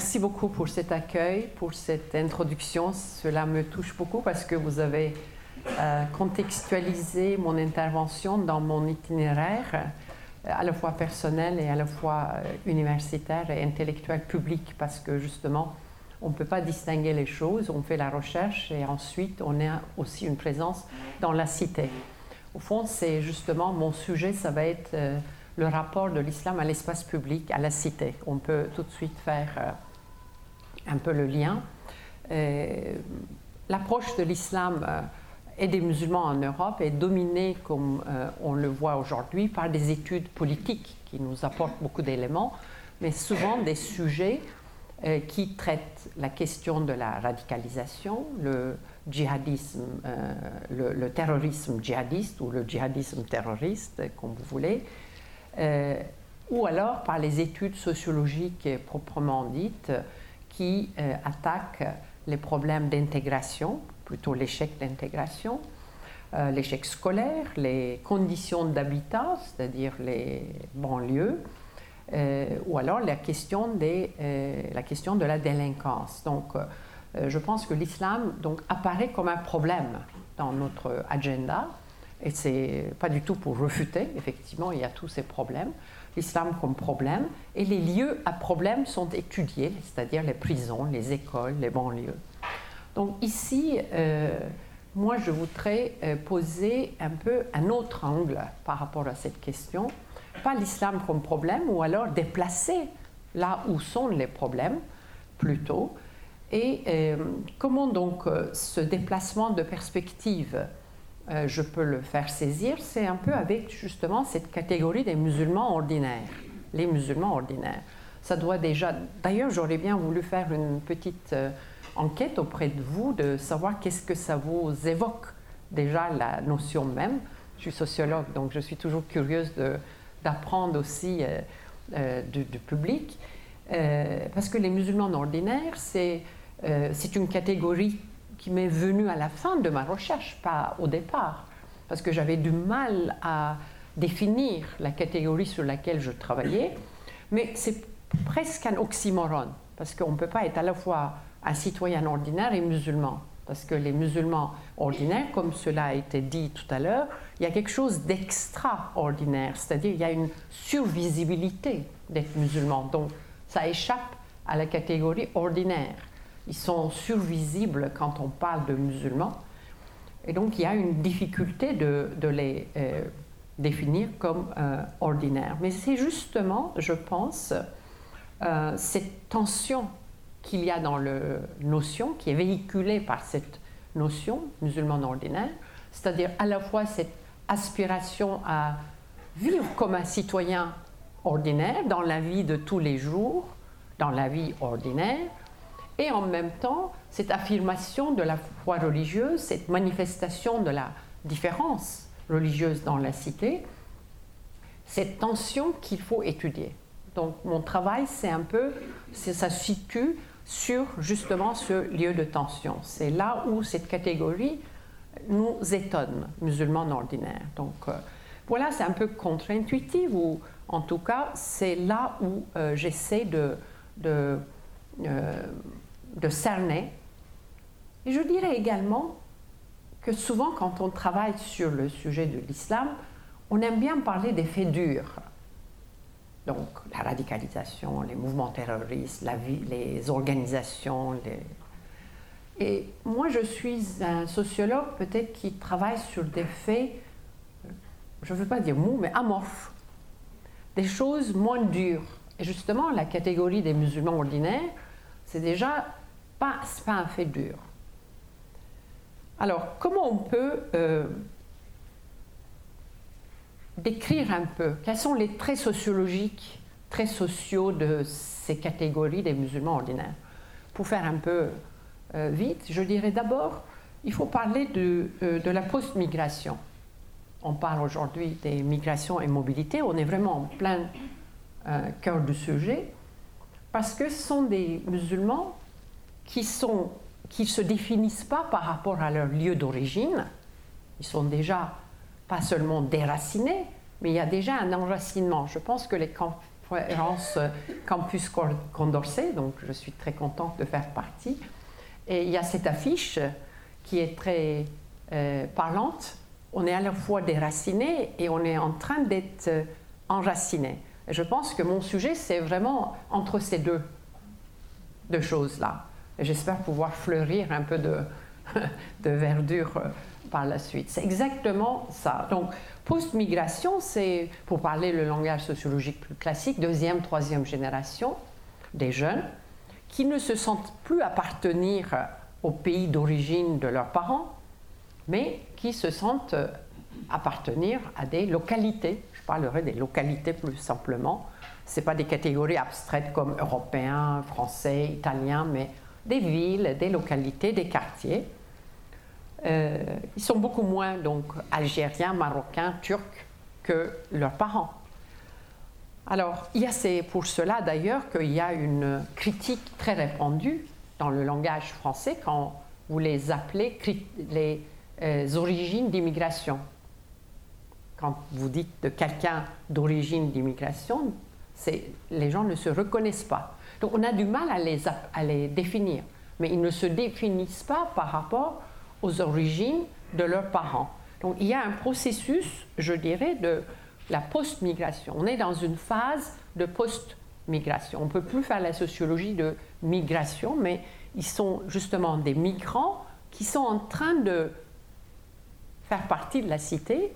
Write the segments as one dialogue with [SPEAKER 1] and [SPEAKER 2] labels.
[SPEAKER 1] merci beaucoup pour cet accueil, pour cette introduction. Cela me touche beaucoup parce que vous avez euh, contextualisé mon intervention dans mon itinéraire, euh, à la fois personnel et à la fois euh, universitaire et intellectuel public, parce que justement, on ne peut pas distinguer les choses. On fait la recherche et ensuite, on a aussi une présence dans la cité. Au fond, c'est justement mon sujet, ça va être le rapport de l'islam à l'espace public, à la cité. On peut tout de suite faire un peu le lien. Euh, l'approche de l'islam euh, et des musulmans en Europe est dominée, comme on le voit aujourd'hui, par des études politiques qui nous apportent beaucoup d'éléments, mais souvent des sujets qui traitent la question de la radicalisation, le djihadisme, le, terrorisme djihadiste ou le djihadisme terroriste, comme vous voulez, euh, ou alors par les études sociologiques proprement dites qui euh, attaquent les problèmes d'intégration, plutôt l'échec d'intégration, euh, l'échec scolaire, les conditions d'habitat, c'est-à-dire les banlieues, ou alors la question, des, la question de la délinquance. Donc, je pense que l'islam donc, apparaît comme un problème dans notre agenda et c'est pas du tout pour refuter, effectivement, il y a tous ces problèmes. L'islam comme problème, et les lieux à problème sont étudiés, c'est-à-dire les prisons, les écoles, les banlieues. Donc ici, euh, moi, je voudrais euh, poser un peu un autre angle par rapport à cette question. Pas l'islam comme problème, ou alors déplacer là où sont les problèmes, plutôt. Et euh, comment donc ce déplacement de perspective euh, je peux le faire saisir, c'est un peu avec justement cette catégorie des musulmans ordinaires, les musulmans ordinaires. Ça doit déjà. D'ailleurs, j'aurais bien voulu faire une petite euh, enquête auprès de vous de savoir qu'est-ce que ça vous évoque déjà la notion même. Je suis sociologue, donc je suis toujours curieuse d'apprendre aussi euh, du, du, public, parce que les musulmans ordinaires, c'est une catégorie qui m'est venu à la fin de ma recherche, pas au départ, parce que j'avais du mal à définir la catégorie sur laquelle je travaillais, mais c'est presque un oxymoron, parce qu'on ne peut pas être à la fois un citoyen ordinaire et musulman, parce que les musulmans ordinaires, comme cela a été dit tout à l'heure, il y a quelque chose d'extraordinaire, c'est-à-dire il y a une survisibilité d'être musulman, donc ça échappe à la catégorie ordinaire ils sont survisibles quand on parle de musulmans. Et donc il y a une difficulté de, les euh, définir comme euh, ordinaires. Mais c'est justement, je pense, euh, cette tension qu'il y a dans la notion, qui est véhiculée par cette notion, musulman ordinaire, c'est-à-dire à la fois cette aspiration à vivre comme un citoyen ordinaire dans la vie de tous les jours, dans la vie ordinaire, et en même temps cette affirmation de la foi religieuse, cette manifestation de la différence religieuse dans la cité, cette tension qu'il faut étudier. Donc mon travail, c'est un peu, ça se situe sur justement ce lieu de tension. C'est là où cette catégorie nous étonne, musulmans ordinaires. Donc euh, voilà, c'est un peu contre-intuitif, ou en tout cas, c'est là où euh, j'essaie de, euh, de cerner. Et je dirais également que souvent quand on travaille sur le sujet de l'islam, on aime bien parler des faits durs. Donc la radicalisation, les mouvements terroristes, la vie, les organisations. Et moi, je suis un sociologue peut-être qui travaille sur des faits, je ne veux pas dire mou, mais amorphes. Des choses moins dures. Et justement, la catégorie des musulmans ordinaires, c'est déjà pas, pas un fait dur. Alors, comment on peut euh, décrire un peu? Quels sont les traits sociologiques, traits sociaux de ces catégories des musulmans ordinaires? Pour faire un peu euh, vite, je dirais d'abord, il faut parler de, euh, de la post-migration. On parle aujourd'hui des migrations et mobilités, on est vraiment en plein cœur du sujet, parce que ce sont des musulmans qui qui se définissent pas par rapport à leur lieu d'origine. Ils sont déjà pas seulement déracinés, mais il y a déjà un enracinement. Je pense que les conférence Campus Condorcet, donc je suis très contente de faire partie. Et il y a cette affiche qui est très euh, parlante. On est à la fois déraciné et on est en train d'être euh, enraciné. Et je pense que mon sujet, c'est vraiment entre ces deux, deux choses-là. J'espère pouvoir fleurir un peu de, verdure euh, par la suite. C'est exactement ça. Donc, post-migration, c'est, pour parler le langage sociologique plus classique, deuxième, troisième génération des jeunes qui ne se sentent plus appartenir au pays d'origine de leurs parents, mais qui se sentent appartenir à des localités. Je parlerai des localités plus simplement. Ce pas des catégories abstraites comme européens, français, italiens, mais des villes, des localités, des quartiers. Euh, ils sont beaucoup moins donc algériens, marocains, turcs que leurs parents. Alors, c'est pour cela d'ailleurs qu'il y a une critique très répandue dans le langage français quand vous les appelez les euh, origines d'immigration. Quand vous dites de quelqu'un d'origine d'immigration, les gens ne se reconnaissent pas. Donc on a du mal à les, à les définir, mais ils ne se définissent pas par rapport aux origines de leurs parents. Donc il y a un processus, je dirais, de la post-migration. On est dans une phase de post-migration. On ne peut plus faire la sociologie de migration, mais ils sont justement des migrants qui sont en train de faire partie de la cité,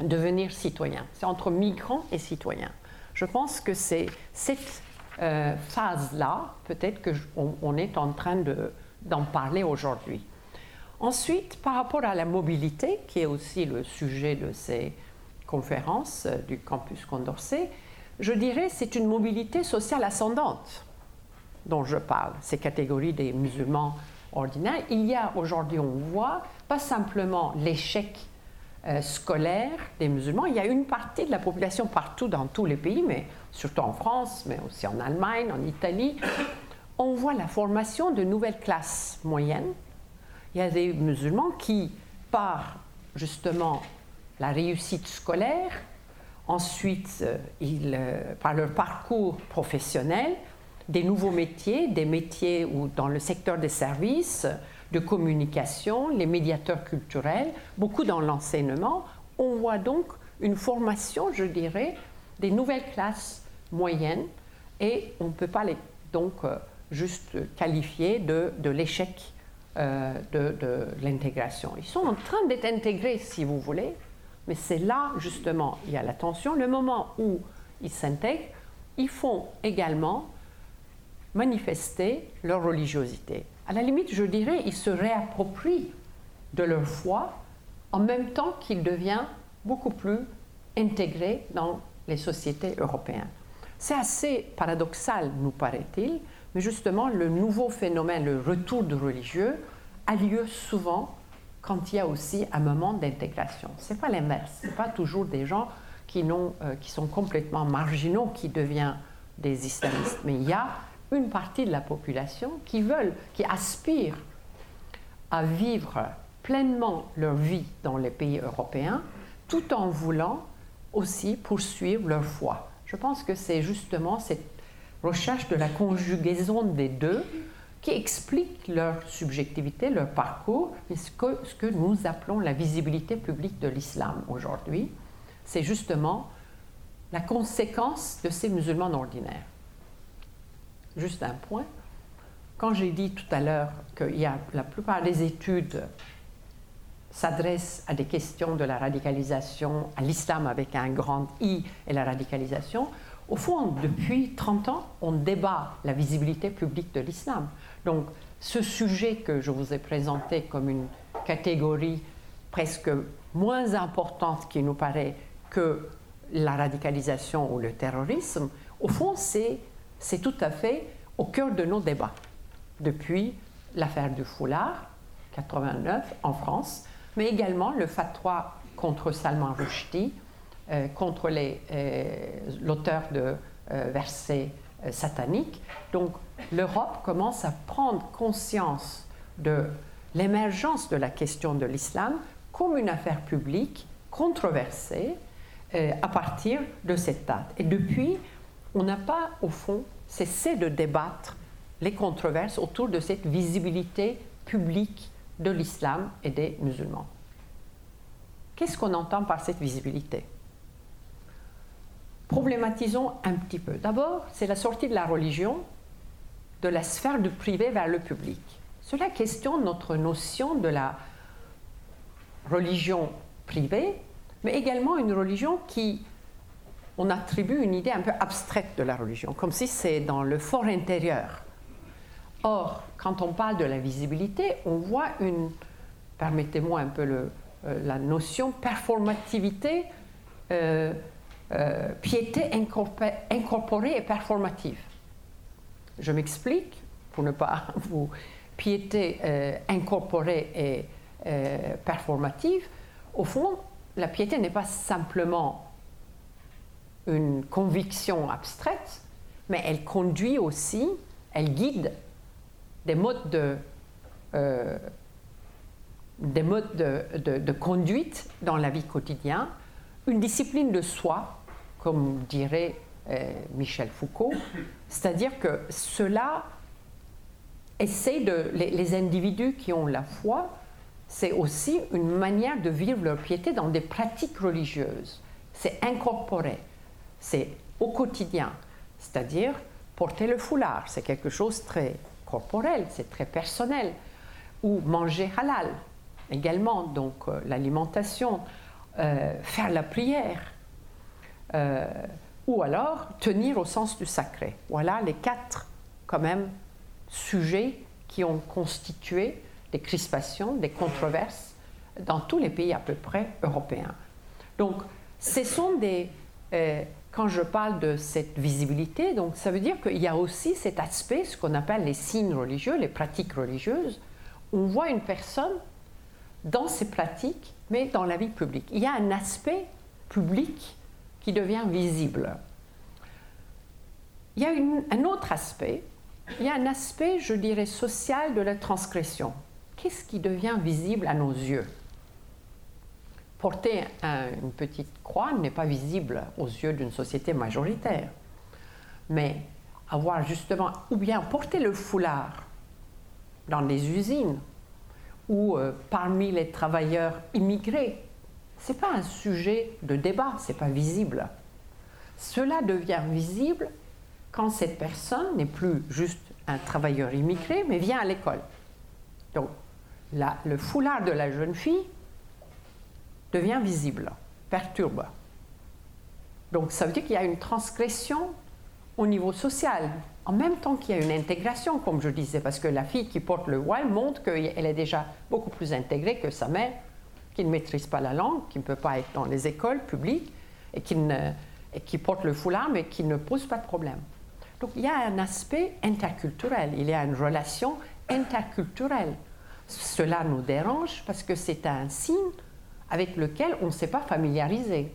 [SPEAKER 1] devenir citoyens. C'est entre migrants et citoyens. Je pense que c'est cette euh, phase-là, peut-être qu'on est en train d'en parler aujourd'hui. Ensuite, par rapport à la mobilité, qui est aussi le sujet de ces conférences euh, du campus Condorcet, je dirais c'est une mobilité sociale ascendante dont je parle, ces catégories des musulmans ordinaires. Il y a aujourd'hui, on voit, pas simplement l'échec euh, scolaire des musulmans, il y a une partie de la population partout dans tous les pays, mais surtout en France, mais aussi en Allemagne, en Italie, on voit la formation de nouvelles classes moyennes. Il y a des musulmans qui, par justement la réussite scolaire, ensuite, euh, ils, euh, par leur parcours professionnel, des nouveaux métiers, des métiers où, dans le secteur des services, de communication, les médiateurs culturels, beaucoup dans l'enseignement. On voit donc une formation, je dirais, des nouvelles classes moyennes et on ne peut pas les donc euh, juste qualifier de, de l'échec euh, de, de l'intégration. Ils sont en train d'être intégrés, si vous voulez, mais c'est là justement il y a la tension. Le moment où ils s'intègrent, ils font également manifester leur religiosité. À la limite, je dirais, ils se réapproprient de leur foi en même temps qu'ils deviennent beaucoup plus intégrés dans les sociétés européennes. C'est assez paradoxal, nous paraît-il, mais justement, le nouveau phénomène, le retour de religieux, a lieu souvent quand il y a aussi un moment d'intégration. Ce n'est pas l'inverse. Ce n'est pas toujours des gens qui, euh, qui sont complètement marginaux qui deviennent des islamistes. Mais il y a une partie de la population qui veulent, qui aspirent à vivre pleinement leur vie dans les pays européens, tout en voulant aussi poursuivre leur foi. Je pense que c'est justement cette recherche de la conjugaison des deux qui explique leur subjectivité, leur parcours, mais ce que, ce que nous appelons la visibilité publique de l'islam aujourd'hui, c'est justement la conséquence de ces musulmans ordinaires juste un point. Quand j'ai dit tout à l'heure que y a, la plupart des études s'adressent à des questions de la radicalisation, à l'islam avec un grand I et la radicalisation, au fond, depuis 30 ans, on débat la visibilité publique de l'islam. Donc, ce sujet que je vous ai présenté comme une catégorie presque moins importante qui nous paraît que la radicalisation ou le terrorisme, au fond, c'est c'est tout à fait au cœur de nos débats depuis l'affaire du foulard, 89 en France, mais également le fatwa contre Salman Rushdie, euh, contre euh, l'auteur de euh, versets sataniques. Donc l'Europe commence à prendre conscience de l'émergence de la question de l'islam comme une affaire publique controversée à partir de cette date. Et depuis, on n'a pas, au fond, cessé de débattre les controverses autour de cette visibilité publique de l'islam et des musulmans. Qu'est-ce qu'on entend par cette visibilité? Problématisons un petit peu. D'abord, c'est la sortie de la religion de la sphère du privé vers le public. Cela questionne notre notion de la religion privée, mais également une religion qui, on attribue une idée un peu abstraite de la religion, comme si c'est dans le fort intérieur. Or, quand on parle de la visibilité, on voit une, permettez-moi un peu euh, la notion performativité, euh, euh, piété incorporée et performative. Je m'explique pour ne pas vous piété incorporée et performative. Au fond, la piété n'est pas simplement une conviction abstraite, mais elle conduit aussi, elle guide des modes de, des modes de, conduite dans la vie quotidienne, une discipline de soi, comme dirait euh, Michel Foucault, c'est-à-dire que cela essaie de. Les, individus qui ont la foi, c'est aussi une manière de vivre leur piété dans des pratiques religieuses. C'est incorporé, c'est au quotidien, c'est-à-dire porter le foulard, c'est quelque chose de très corporel, c'est très personnel, ou manger halal, également, donc euh, l'alimentation, euh, faire la prière, euh, ou alors tenir au sens du sacré. Voilà les quatre, quand même, sujets qui ont constitué des crispations, des controverses dans tous les pays à peu près européens. Donc, ce sont des. Quand je parle de cette visibilité, donc ça veut dire qu'il y a aussi cet aspect, ce qu'on appelle les signes religieux, les pratiques religieuses. On voit une personne dans ses pratiques, mais dans la vie publique. Il y a un aspect public qui devient visible. Il y a un autre aspect, il y a un aspect, je dirais, social de la transgression. Qu'est-ce qui devient visible à nos yeux? Porter une petite croix n'est pas visible aux yeux d'une société majoritaire. Mais avoir justement, ou bien porter le foulard dans les usines, ou euh, parmi les travailleurs immigrés. Ce n'est pas un sujet de débat, ce n'est pas visible. Cela devient visible quand cette personne n'est plus juste un travailleur immigré, mais vient à l'école. Donc, le foulard de la jeune fille devient visible, perturbe. Donc, ça veut dire qu'il y a une transgression au niveau social, en même temps qu'il y a une intégration, comme je disais, parce que la fille qui porte le voile montre qu'elle est déjà beaucoup plus intégrée que sa mère, qui ne maîtrise pas la langue, qui ne peut pas être dans les écoles publiques, et qui, et qui porte le foulard, mais qui ne pose pas de problème. Donc il y a un aspect interculturel, il y a une relation interculturelle. Cela nous dérange parce que c'est un signe avec lequel on ne s'est pas familiarisé.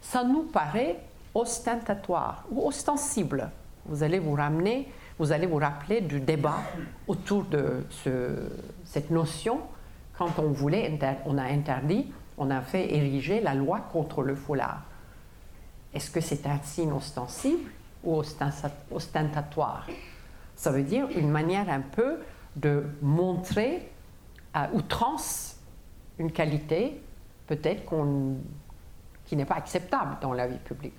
[SPEAKER 1] Ça nous paraît ostentatoire ou ostensible vous allez vous ramener, vous allez vous rappeler du débat autour de cette notion quand on voulait, on a interdit, on a fait ériger la loi contre le foulard. Est-ce que c'est un signe ostensible ou ostentatoire? Ça veut dire une manière un peu de montrer à outrance une qualité peut-être qui n'est pas acceptable dans la vie publique.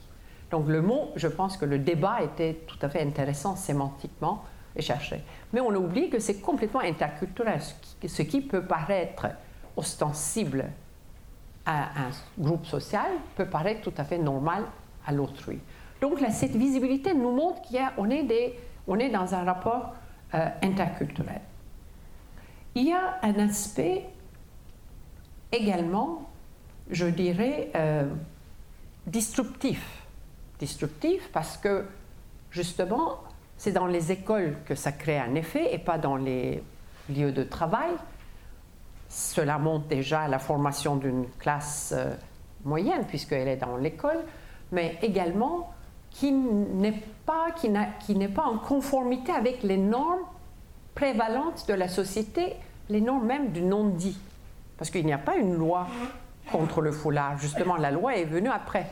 [SPEAKER 1] Donc le mot, je pense que le débat était tout à fait intéressant sémantiquement et cherché. Mais on oublie que c'est complètement interculturel. Ce qui peut paraître ostensible à un groupe social peut paraître tout à fait normal à l'autrui. Donc cette visibilité nous montre qu'on est, on est dans un rapport euh, interculturel. Il y a un aspect également, je dirais, euh, disruptif destructif parce que justement, c'est dans les écoles que ça crée un effet et pas dans les lieux de travail. Cela montre déjà à la formation d'une classe euh, moyenne puisqu'elle est dans l'école, mais également qui n'est pas en conformité avec les normes prévalentes de la société, les normes même du non-dit. Parce qu'il n'y a pas une loi contre le foulard. Justement, la loi est venue après.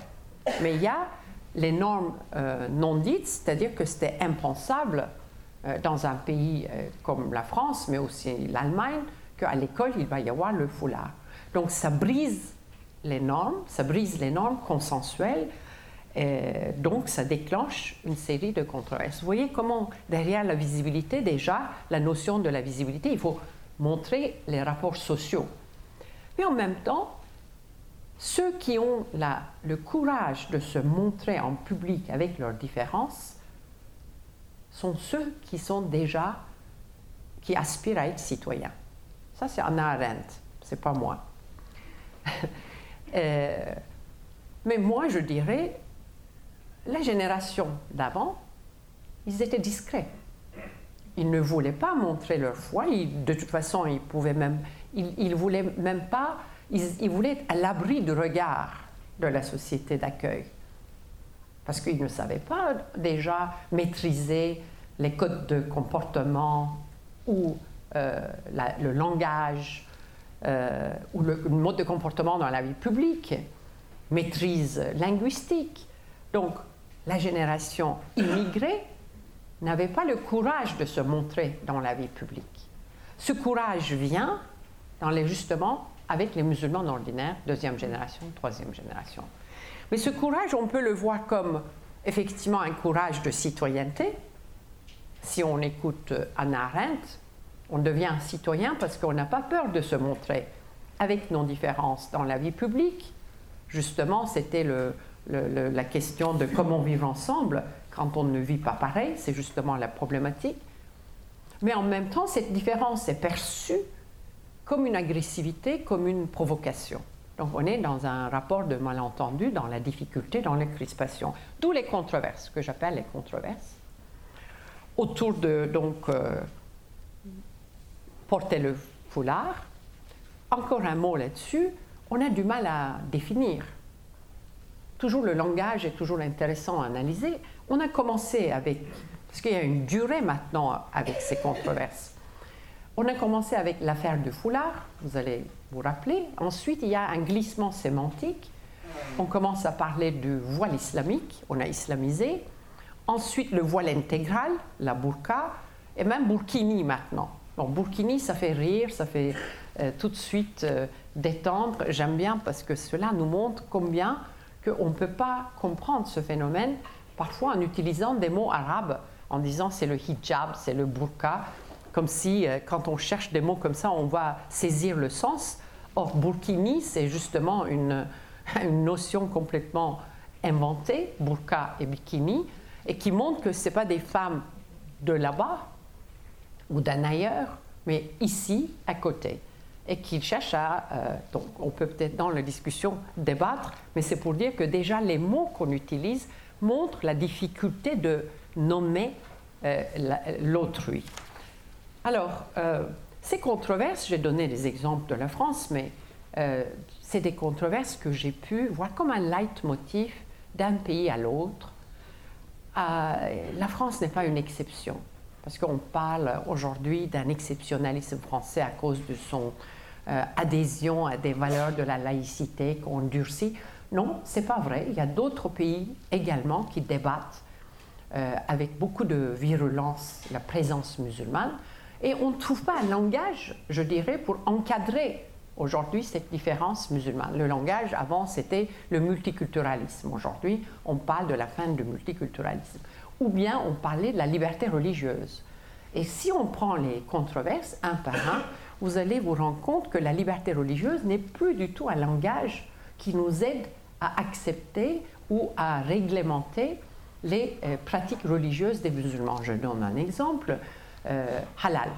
[SPEAKER 1] Mais il y a les normes euh, non dites, c'est-à-dire que c'était impensable euh, dans un pays euh, comme la France, mais aussi l'Allemagne, qu'à l'école, il va y avoir le foulard. Donc ça brise les normes, ça brise les normes consensuelles, et donc ça déclenche une série de controverses. Vous voyez comment derrière la visibilité, déjà, la notion de la visibilité, il faut montrer les rapports sociaux. Mais en même temps, ceux qui ont le courage de se montrer en public avec leurs différences sont ceux qui sont déjà, qui aspirent à être citoyens. Ça, c'est Anna Arendt, c'est pas moi. Euh, mais moi, je dirais, la génération d'avant, ils étaient discrets. Ils ne voulaient pas montrer leur foi. de toute façon, ils pouvaient même, ils, voulaient même pas ils, voulaient être à l'abri du regard de la société d'accueil. Parce qu'ils ne savaient pas déjà maîtriser les codes de comportement ou euh, le langage euh, ou le, mode de comportement dans la vie publique, maîtrise linguistique. Donc, la génération immigrée n'avait pas le courage de se montrer dans la vie publique. Ce courage vient dans les, justement avec les musulmans ordinaires, deuxième génération, troisième génération. Mais ce courage, on peut le voir comme effectivement un courage de citoyenneté. Si on écoute Anna Arendt, on devient citoyen parce qu'on n'a pas peur de se montrer avec nos différences dans la vie publique. Justement, c'était la question de comment vivre ensemble quand on ne vit pas pareil, c'est justement la problématique. Mais en même temps, cette différence est perçue comme une agressivité, comme une provocation. Donc on est dans un rapport de malentendu, dans la difficulté, dans les crispations. D'où les controverses, que j'appelle les controverses. Autour de, donc, euh, porter le foulard. Encore un mot là-dessus, on a du mal à définir. Toujours le langage est toujours intéressant à analyser. On a commencé avec, parce qu'il y a une durée maintenant avec ces controverses. On a commencé avec l'affaire du foulard, vous allez vous rappeler. Ensuite, il y a un glissement sémantique. On commence à parler du voile islamique, on a islamisé. Ensuite, le voile intégral, la burqa, et même burkini maintenant. Burkini, ça fait rire, ça fait euh, tout de suite euh, détendre. J'aime bien parce que cela nous montre combien qu'on ne peut pas comprendre ce phénomène, parfois en utilisant des mots arabes, en disant c'est le hijab, c'est le burqa, comme si euh, quand on cherche des mots comme ça, on va saisir le sens. Or, burkini, c'est justement une, notion complètement inventée, burqa et bikini, et qui montre que ce pas des femmes de là-bas ou d'un ailleurs, mais ici, à côté. Et qu'ils cherchent à. Euh, donc, on peut peut-être dans la discussion débattre, mais c'est pour dire que déjà les mots qu'on utilise montrent la difficulté de nommer euh, l'autrui. Alors, euh, ces controverses, j'ai donné des exemples de la France, mais euh, c'est des controverses que j'ai pu voir comme un leitmotiv d'un pays à l'autre. Euh, la France n'est pas une exception, parce qu'on parle aujourd'hui d'un exceptionnalisme français à cause de son adhésion à des valeurs de la laïcité qu'on durcit. Non, c'est pas vrai. Il y a d'autres pays également qui débattent avec beaucoup de virulence la présence musulmane. Et on ne trouve pas un langage, je dirais, pour encadrer aujourd'hui cette différence musulmane. Le langage, avant, c'était le multiculturalisme. Aujourd'hui, on parle de la fin du multiculturalisme. Ou bien on parlait de la liberté religieuse. Et si on prend les controverses un par un, vous allez vous rendre compte que la liberté religieuse n'est plus du tout un langage qui nous aide à accepter ou à réglementer les euh, pratiques religieuses des musulmans. Je donne un exemple. Euh, halal,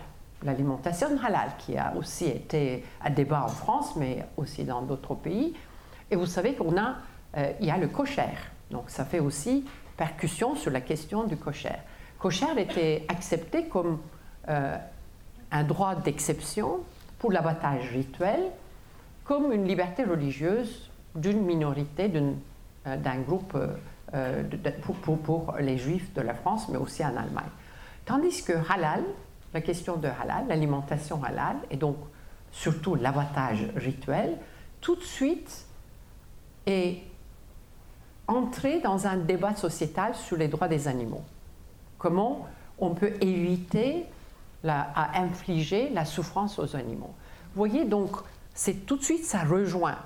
[SPEAKER 1] l'alimentation halal, qui a aussi été à débat en France, mais aussi dans d'autres pays. Et vous savez qu'on a, euh, il y a le cocher. Donc ça fait aussi percussion sur la question du cocher. Cocher était accepté comme euh, un droit d'exception pour l'abattage rituel, comme une liberté religieuse d'une minorité, d'un groupe pour, pour, les juifs de la France, mais aussi en Allemagne. Tandis que halal, la question de halal, l'alimentation halal, et donc surtout l'abattage rituel, tout de suite est entrer dans un débat sociétal sur les droits des animaux. Comment on peut éviter à infliger la souffrance aux animaux. Vous voyez, donc, c'est tout de suite, ça rejoint.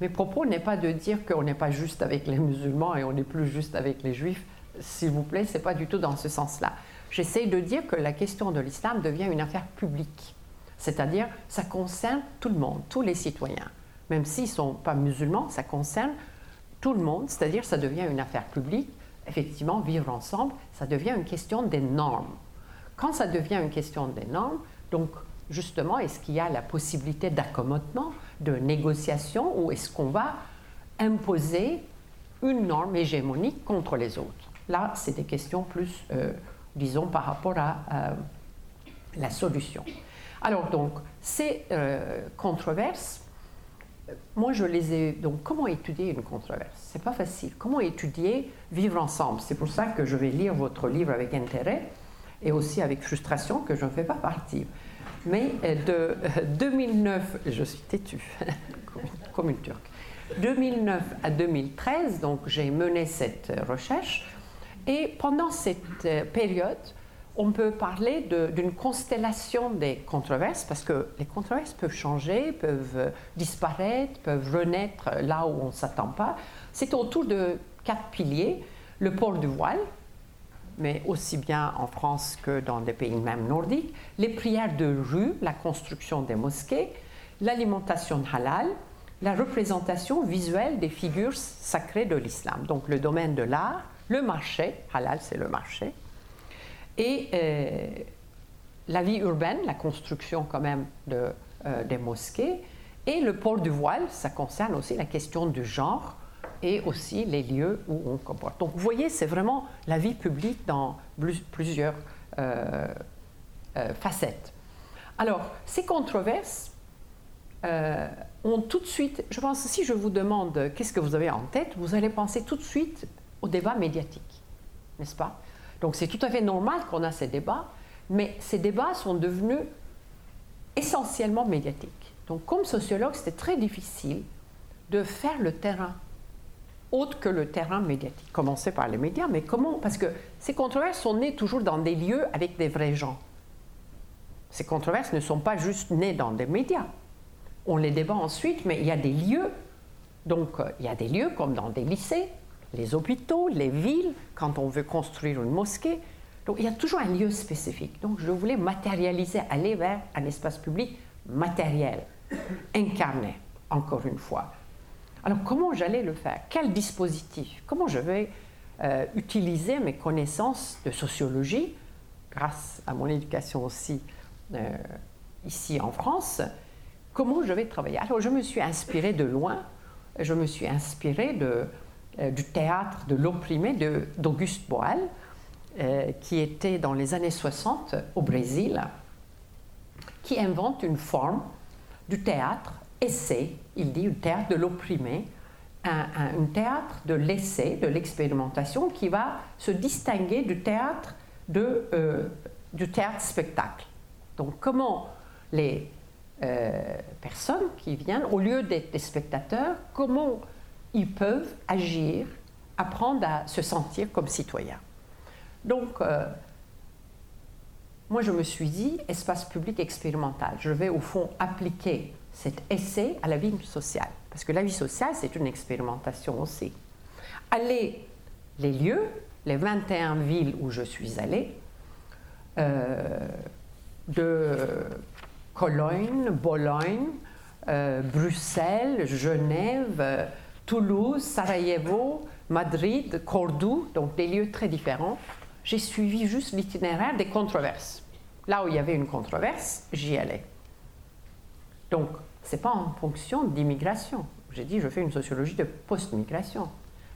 [SPEAKER 1] Mes propos n'est pas de dire qu'on n'est pas juste avec les musulmans et on n'est plus juste avec les juifs. S'il vous plaît, c'est pas du tout dans ce sens-là. J'essaie de dire que la question de l'islam devient une affaire publique. C'est-à-dire, ça concerne tout le monde, tous les citoyens. Même s'ils ne sont pas musulmans, ça concerne tout le monde, c'est-à-dire ça devient une affaire publique. Effectivement, vivre ensemble, ça devient une question des normes. Quand ça devient une question des normes, donc justement, est-ce qu'il y a la possibilité d'accommodement, de négociation, ou est-ce qu'on va imposer une norme hégémonique contre les autres? Là, c'est des questions plus, euh, disons, par rapport à euh, la solution. Alors donc, ces euh, controverses, moi je les ai. Donc, comment étudier une controverse? C'est pas facile. Comment étudier vivre ensemble? C'est pour ça que je vais lire votre livre avec intérêt et aussi avec frustration que je ne fais pas partie. Mais euh, de 2009, euh, je suis têtue, comme une turque. 2009 à 2013, donc j'ai mené cette recherche. Et pendant cette période, on peut parler d'une constellation des controverses, parce que les controverses peuvent changer, peuvent disparaître, peuvent renaître là où on ne s'attend pas. C'est autour de quatre piliers. Le port du voile, mais aussi bien en France que dans des pays même nordiques, les prières de rue, la construction des mosquées, l'alimentation halal, la représentation visuelle des figures sacrées de l'islam, donc le domaine de l'art, le marché, halal c'est le marché, et euh, la vie urbaine, la construction quand même de, euh, des mosquées, et le port du voile, ça concerne aussi la question du genre et aussi les lieux où on comporte. Donc vous voyez, c'est vraiment la vie publique dans plusieurs euh, facettes. Alors, ces controverses ont tout de suite, je pense, si je vous demande qu'est-ce que vous avez en tête, vous allez penser tout de suite au débat médiatique, n'est-ce pas? Donc c'est tout à fait normal qu'on a ces débats, mais ces débats sont devenus essentiellement médiatiques. Donc comme sociologue, c'était très difficile de faire le terrain autre que le terrain médiatique. Commencer par les médias, mais comment? Parce que ces controverses sont nées toujours dans des lieux avec des vrais gens. Ces controverses ne sont pas juste nées dans des médias. On les débat ensuite, mais il y a des lieux. Donc, euh, il y a des lieux comme dans des lycées, les hôpitaux, les villes, quand on veut construire une mosquée. Donc il y a toujours un lieu spécifique. Donc je voulais matérialiser, aller vers un espace public matériel, incarné, encore une fois. Alors comment j'allais le faire? Quel dispositif? Comment je vais euh, utiliser mes connaissances de sociologie, grâce à mon éducation aussi euh, ici en France? Comment je vais travailler? Alors je me suis inspirée de loin. Je me suis inspirée de, du théâtre de l'opprimé d'Auguste Boal, euh, qui était dans les années 60 au Brésil, qui invente une forme du théâtre essai, il dit, un théâtre de l'opprimé, un, un, théâtre de l'essai, de l'expérimentation, qui va se distinguer du théâtre, de, euh, du théâtre spectacle. Donc comment les personnes qui viennent, au lieu d'être des spectateurs, comment ils peuvent agir, apprendre à se sentir comme citoyens. Donc, euh, moi, je me suis dit, espace public expérimental, je vais au fond appliquer cet essai à la vie sociale. Parce que la vie sociale, c'est une expérimentation aussi. Aller les lieux, les 21 villes où je suis allée, euh, de Cologne, Bologne, euh, Bruxelles, Genève, Toulouse, Sarajevo, Madrid, Cordoue, donc des lieux très différents. J'ai suivi juste l'itinéraire des controverses. Là où il y avait une controverse, j'y allais. Donc, ce n'est pas en fonction d'immigration. J'ai dit, je fais une sociologie de post-migration.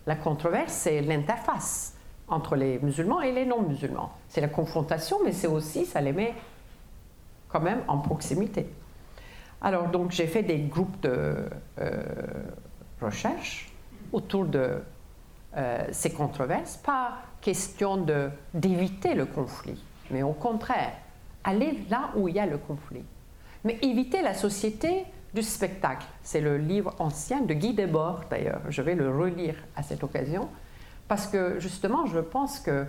[SPEAKER 1] La controverse, c'est l'interface entre les musulmans et les non-musulmans. C'est la confrontation, mais c'est aussi, ça les met quand même en proximité. Alors, donc, j'ai fait des groupes de euh, recherche autour de euh, ces controverses, pas question d'éviter le conflit, mais au contraire, aller là où il y a le conflit. Mais éviter la société du spectacle. C'est le livre ancien de Guy Debord, d'ailleurs. Je vais le relire à cette occasion, parce que justement, je pense que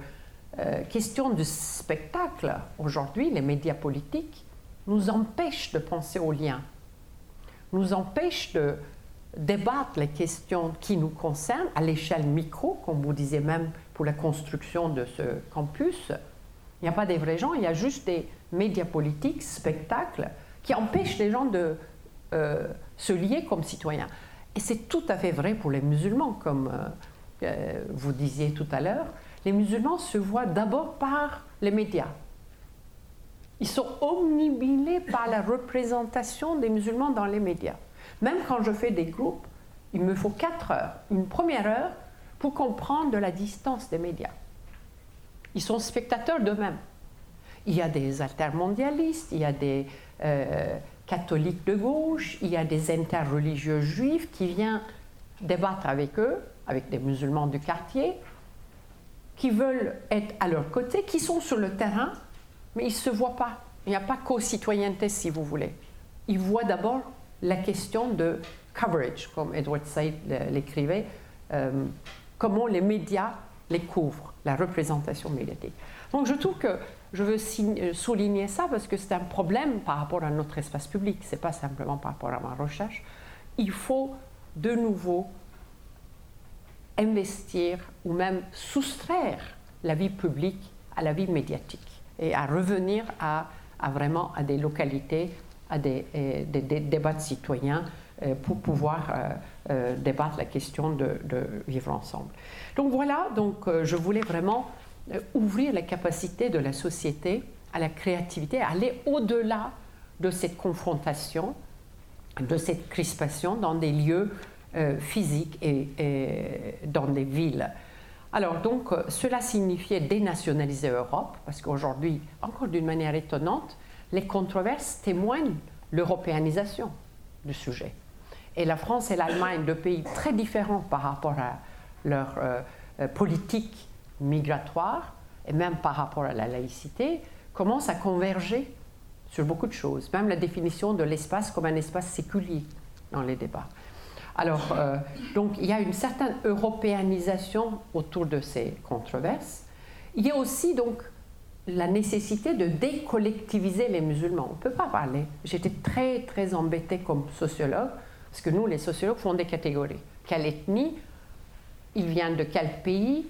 [SPEAKER 1] euh, question du spectacle, aujourd'hui, les médias politiques nous empêchent de penser aux liens, nous empêchent de débattre les questions qui nous concernent à l'échelle micro, comme vous disiez même pour la construction de ce campus. Il n'y a pas des vrais gens, il y a juste des médias politiques, spectacles, qui empêchent les gens de euh, se lier comme citoyens. Et c'est tout à fait vrai pour les musulmans, comme euh, euh, vous disiez tout à l'heure. Les musulmans se voient d'abord par les médias. Ils sont omnibilés par la représentation des musulmans dans les médias. Même quand je fais des groupes, il me faut quatre heures, une première heure, pour comprendre de la distance des médias. Ils sont spectateurs d'eux-mêmes. Il y a des altermondialistes, il y a des catholiques de gauche, il y a des interreligieux juifs qui viennent débattre avec eux, avec des musulmans du quartier, qui veulent être à leur côté, qui sont sur le terrain, mais ils ne se voient pas. Il n'y a pas co-citoyenneté, si vous voulez. Ils voient d'abord la question de coverage, comme Edward Said l'écrivait, euh, comment les médias les couvrent, la représentation médiatique. Donc je trouve que je veux euh, souligner ça parce que c'est un problème par rapport à notre espace public, ce n'est pas simplement par rapport à ma recherche. Il faut de nouveau investir ou même soustraire la vie publique à la vie médiatique et à revenir à, vraiment à des localités, à des, euh, débats citoyens euh, pour pouvoir débattre la question de, de, vivre ensemble. Donc voilà, donc, je voulais vraiment euh, ouvrir la capacité de la société à la créativité, aller au-delà de cette confrontation, de cette crispation dans des lieux euh, physiques et, dans des villes. Alors donc, euh, cela signifiait dénationaliser l'Europe, parce qu'aujourd'hui, encore d'une manière étonnante, les controverses témoignent l'européanisation du sujet. Et la France et l'Allemagne, deux pays très différents par rapport à leur politique migratoire, et même par rapport à la laïcité, commence à converger sur beaucoup de choses, même la définition de l'espace comme un espace séculier dans les débats. Alors, euh, donc, il y a une certaine européanisation autour de ces controverses. Il y a aussi donc la nécessité de décollectiviser les musulmans. On ne peut pas parler. J'étais très, très embêtée comme sociologue, parce que nous, les sociologues, font des catégories. Quelle ethnie Il vient de quel pays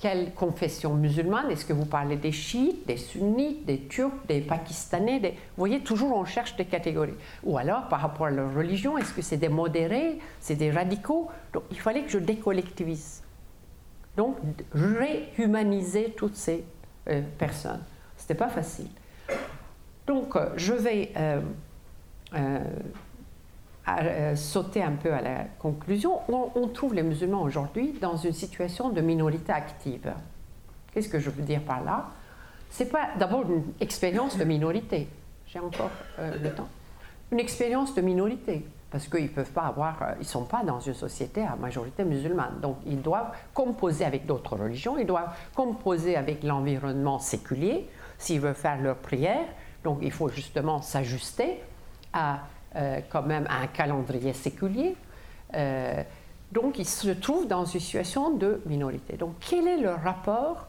[SPEAKER 1] quelle confession musulmane Est-ce que vous parlez des chiites, des sunnites, des turcs, des pakistanais Vous voyez, toujours on cherche des catégories. Ou alors, par rapport à leur religion, est-ce que c'est des modérés, c'est des radicaux? Donc, il fallait que je décollectivise. Donc, réhumaniser toutes ces euh, personnes. Ce n'était pas facile. Donc, euh, je vais euh, euh, sauter un peu à la conclusion, on, trouve les musulmans aujourd'hui dans une situation de minorité active. Qu'est-ce que je veux dire par là? C'est pas d'abord une expérience de minorité. J'ai encore le temps. Une expérience de minorité, parce qu'ils peuvent pas avoir, euh, ils sont pas dans une société à majorité musulmane. Donc ils doivent composer avec d'autres religions, ils doivent composer avec l'environnement séculier s'ils veulent faire leur prière. Donc il faut justement s'ajuster à euh, quand même un calendrier séculier. Euh, donc, ils se trouvent dans une situation de minorité. Donc, quel est le rapport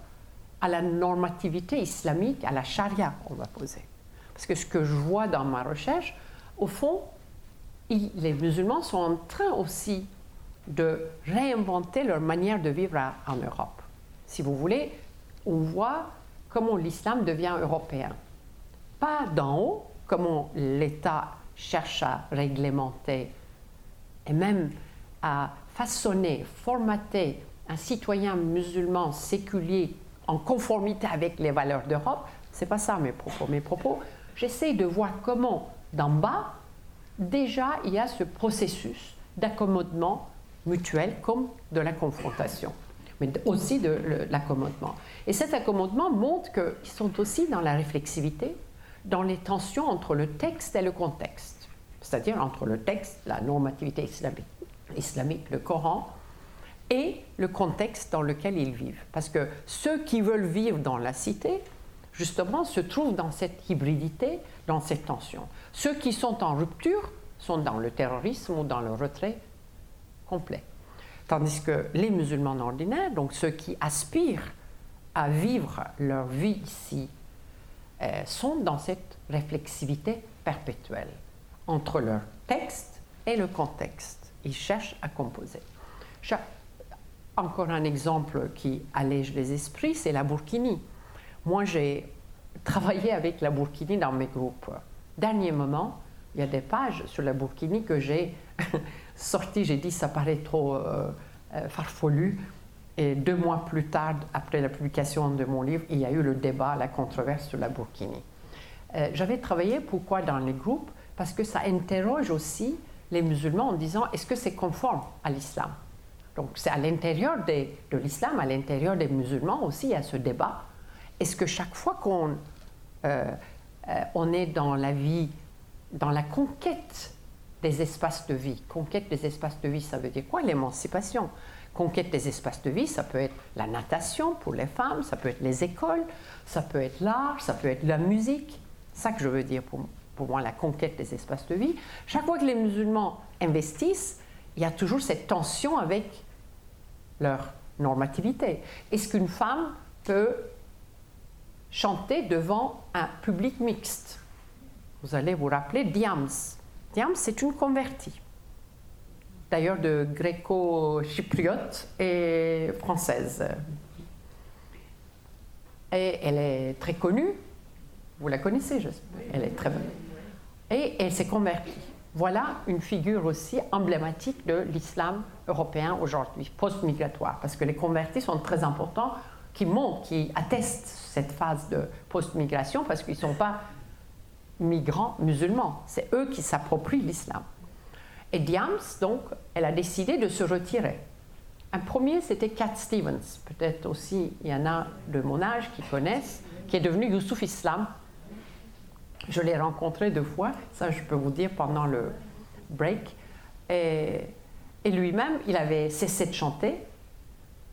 [SPEAKER 1] à la normativité islamique, à la charia, on va poser? Parce que ce que je vois dans ma recherche, au fond, les musulmans sont en train aussi de réinventer leur manière de vivre en Europe. Si vous voulez, on voit comment l'islam devient européen. Pas d'en haut, comment l'État cherche à réglementer et même à façonner, formater un citoyen musulman séculier en conformité avec les valeurs d'Europe, c'est pas ça mes propos. Mes propos, j'essaie de voir comment, d'en bas, déjà il y a ce processus d'accommodement mutuel comme de la confrontation, mais aussi de l'accommodement. Et cet accommodement montre qu'ils sont aussi dans la réflexivité, dans les tensions entre le texte et le contexte, c'est-à-dire entre le texte, la normativité islamique, islamique, le Coran, et le contexte dans lequel ils vivent. Parce que ceux qui veulent vivre dans la cité, justement, se trouvent dans cette hybridité, dans cette tension. Ceux qui sont en rupture sont dans le terrorisme ou dans le retrait complet. Tandis que les musulmans ordinaires, donc ceux qui aspirent à vivre leur vie ici, euh, sont dans cette réflexivité perpétuelle entre leur texte et le contexte. Ils cherchent à composer. Encore un exemple qui allège les esprits, c'est la Burkini. Moi, j'ai travaillé avec la Burkini dans mes groupes. Dernier moment, il y a des pages sur la Burkini que j'ai sorties. J'ai dit ça paraît trop euh, euh, farfelu. Et deux mois plus tard, après la publication de mon livre, il y a eu le débat, la controverse sur la Burkini. Euh, j'avais travaillé pourquoi dans les groupes? Parce que ça interroge aussi les musulmans en disant est-ce que c'est conforme à l'islam? Donc c'est à l'intérieur de l'islam, à l'intérieur des musulmans aussi, il y a ce débat. Est-ce que chaque fois qu'on euh, on est dans la vie, dans la conquête des espaces de vie. Conquête des espaces de vie, ça veut dire quoi? L'émancipation. Conquête des espaces de vie, ça peut être la natation pour les femmes, ça peut être les écoles, ça peut être l'art, ça peut être la musique. Ça que je veux dire pour, pour moi, la conquête des espaces de vie. Chaque fois que les musulmans investissent, il y a toujours cette tension avec leur normativité. Est-ce qu'une femme peut chanter devant un public mixte. Vous allez vous rappeler Diams. Diams, c'est une convertie, d'ailleurs de gréco-chypriote et française. Et elle est très connue, vous la connaissez, j'espère. Elle est très bonne. Et elle s'est convertie. Voilà une figure aussi emblématique de l'islam européen aujourd'hui, post-migratoire, parce que les convertis sont très importants qui montrent, qui attestent cette phase de post-migration parce qu'ils ne sont pas migrants musulmans. C'est eux qui s'approprient l'islam. Et Diams, donc, elle a décidé de se retirer. Un premier, c'était Cat Stevens. Peut-être aussi, il y en a de mon âge qui connaissent, qui est devenu Youssouf Islam. Je l'ai rencontré deux fois, ça je peux vous dire pendant le break. Et, et lui-même, il avait cessé de chanter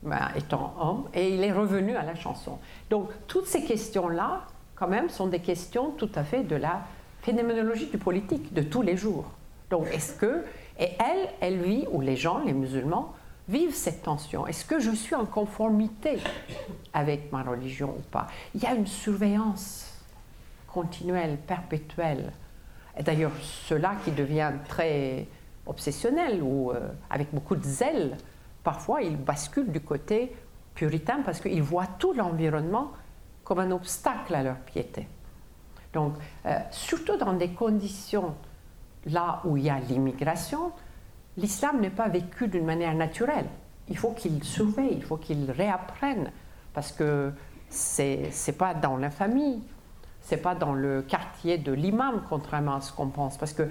[SPEAKER 1] ben, étant homme, et il est revenu à la chanson. Donc toutes ces questions-là, quand même, sont des questions tout à fait de la phénoménologie du politique de tous les jours. Donc est-ce que, et elle, elle vit, ou les gens, les musulmans, vivent cette tension? Est-ce que je suis en conformité avec ma religion ou pas? Il y a une surveillance continuelle, perpétuelle. Et d'ailleurs, cela qui devient très obsessionnel ou euh, avec beaucoup de zèle parfois ils basculent du côté puritain parce qu'ils voient tout l'environnement comme un obstacle à leur piété. Donc, euh, surtout dans des conditions là où il y a l'immigration, l'islam n'est pas vécu d'une manière naturelle. Il faut qu'il surveille, il faut qu'il réapprenne, parce que c'est n'est pas dans la famille, c'est pas dans le quartier de l'imam, contrairement à ce qu'on pense, parce que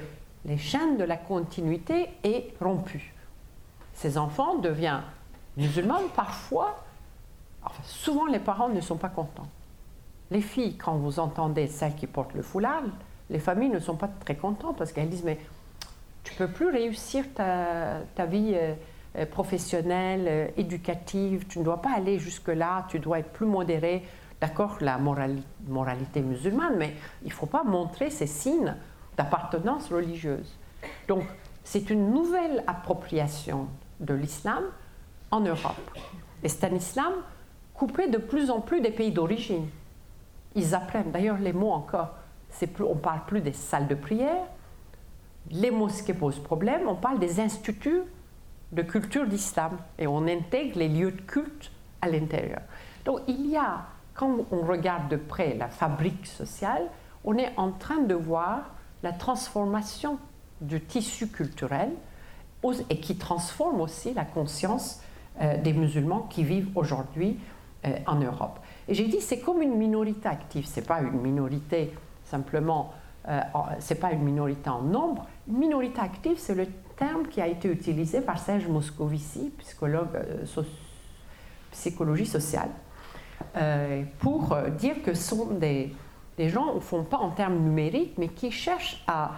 [SPEAKER 1] les chaînes de la continuité est rompue ces enfants deviennent musulmans, parfois, souvent les parents ne sont pas contents. Les filles, quand vous entendez celles qui portent le foulard, les familles ne sont pas très contentes parce qu'elles disent mais tu peux plus réussir ta, ta vie euh, euh, professionnelle, euh, éducative, tu ne dois pas aller jusque-là, tu dois être plus modéré. D'accord, la moralité musulmane, mais il ne faut pas montrer ces signes d'appartenance religieuse. Donc, c'est une nouvelle appropriation de l'islam en Europe. Et c'est un islam coupé de plus en plus des pays d'origine. Ils apprennent, d'ailleurs les mots encore, on ne parle plus des salles de prière, les mosquées posent problème, on parle des instituts de culture d'islam et on intègre les lieux de culte à l'intérieur. Donc il y a, quand on regarde de près la fabrique sociale, on est en train de voir la transformation du tissu culturel et qui transforme aussi la conscience euh, des musulmans qui vivent aujourd'hui euh, en Europe. Et j'ai dit, c'est comme une minorité active, c'est pas une minorité simplement, euh, c'est pas une minorité en nombre. Une minorité active, c'est le terme qui a été utilisé par Serge Moscovici, psychologue psychologie sociale, pour dire que ce sont des, des gens ne font pas en termes numériques, mais qui cherchent à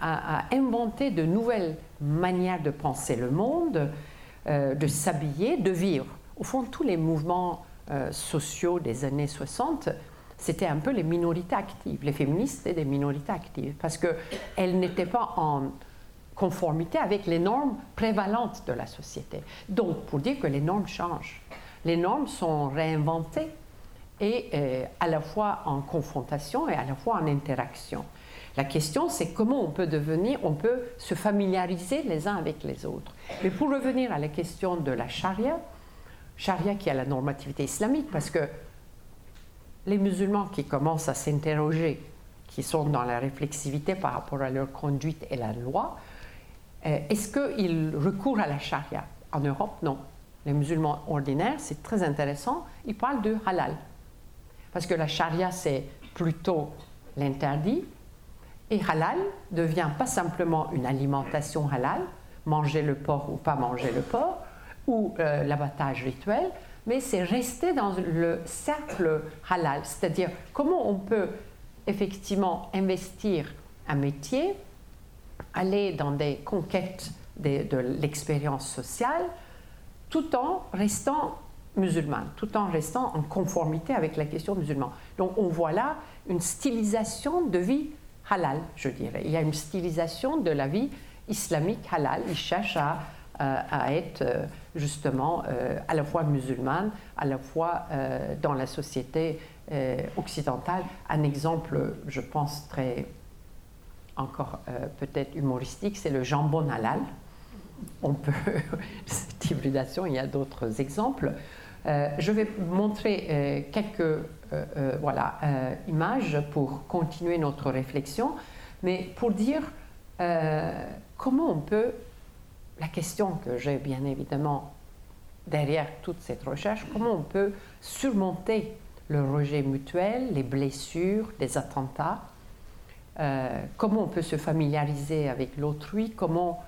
[SPEAKER 1] à, inventer de nouvelles manières de penser le monde, euh, de s'habiller, de vivre. Au fond, tous les mouvements euh, sociaux des années 60 c'était un peu les minorités actives. Les féministes étaient des minorités actives parce qu'elles n'étaient pas en conformité avec les normes prévalentes de la société. Donc, pour dire que les normes changent, les normes sont réinventées et euh, à la fois en confrontation et à la fois en interaction. La question, c'est comment on peut devenir, on peut se familiariser les uns avec les autres. Mais pour revenir à la question de la charia, charia qui a la normativité islamique, parce que les musulmans qui commencent à s'interroger, qui sont dans la réflexivité par rapport à leur conduite et la loi, euh, est-ce qu'ils recourent à la charia? En Europe, non. Les musulmans ordinaires, c'est très intéressant, ils parlent de halal. Parce que la charia, c'est plutôt l'interdit. Et halal devient pas simplement une alimentation halal, manger le porc ou pas manger le porc, ou euh, l'abattage rituel, mais c'est rester dans le cercle halal, c'est-à-dire comment on peut effectivement investir un métier, aller dans des conquêtes de, l'expérience sociale, tout en restant musulmane, tout en restant en conformité avec la question musulmane. Donc on voit là une stylisation de vie halal, je dirais. Il y a une stylisation de la vie islamique halal. Il cherche à, euh, à être euh, justement euh, à la fois musulmane, à la fois dans la société occidentale. Un exemple, je pense, très encore peut-être humoristique, c'est le jambon halal. On peut, cette hybridation, il y a d'autres exemples. je vais montrer quelques voilà, images pour continuer notre réflexion, mais pour dire comment on peut la question que j'ai bien évidemment derrière toute cette recherche, comment on peut surmonter le rejet mutuel, les blessures, les attentats, euh, comment on peut se familiariser avec l'autrui, comment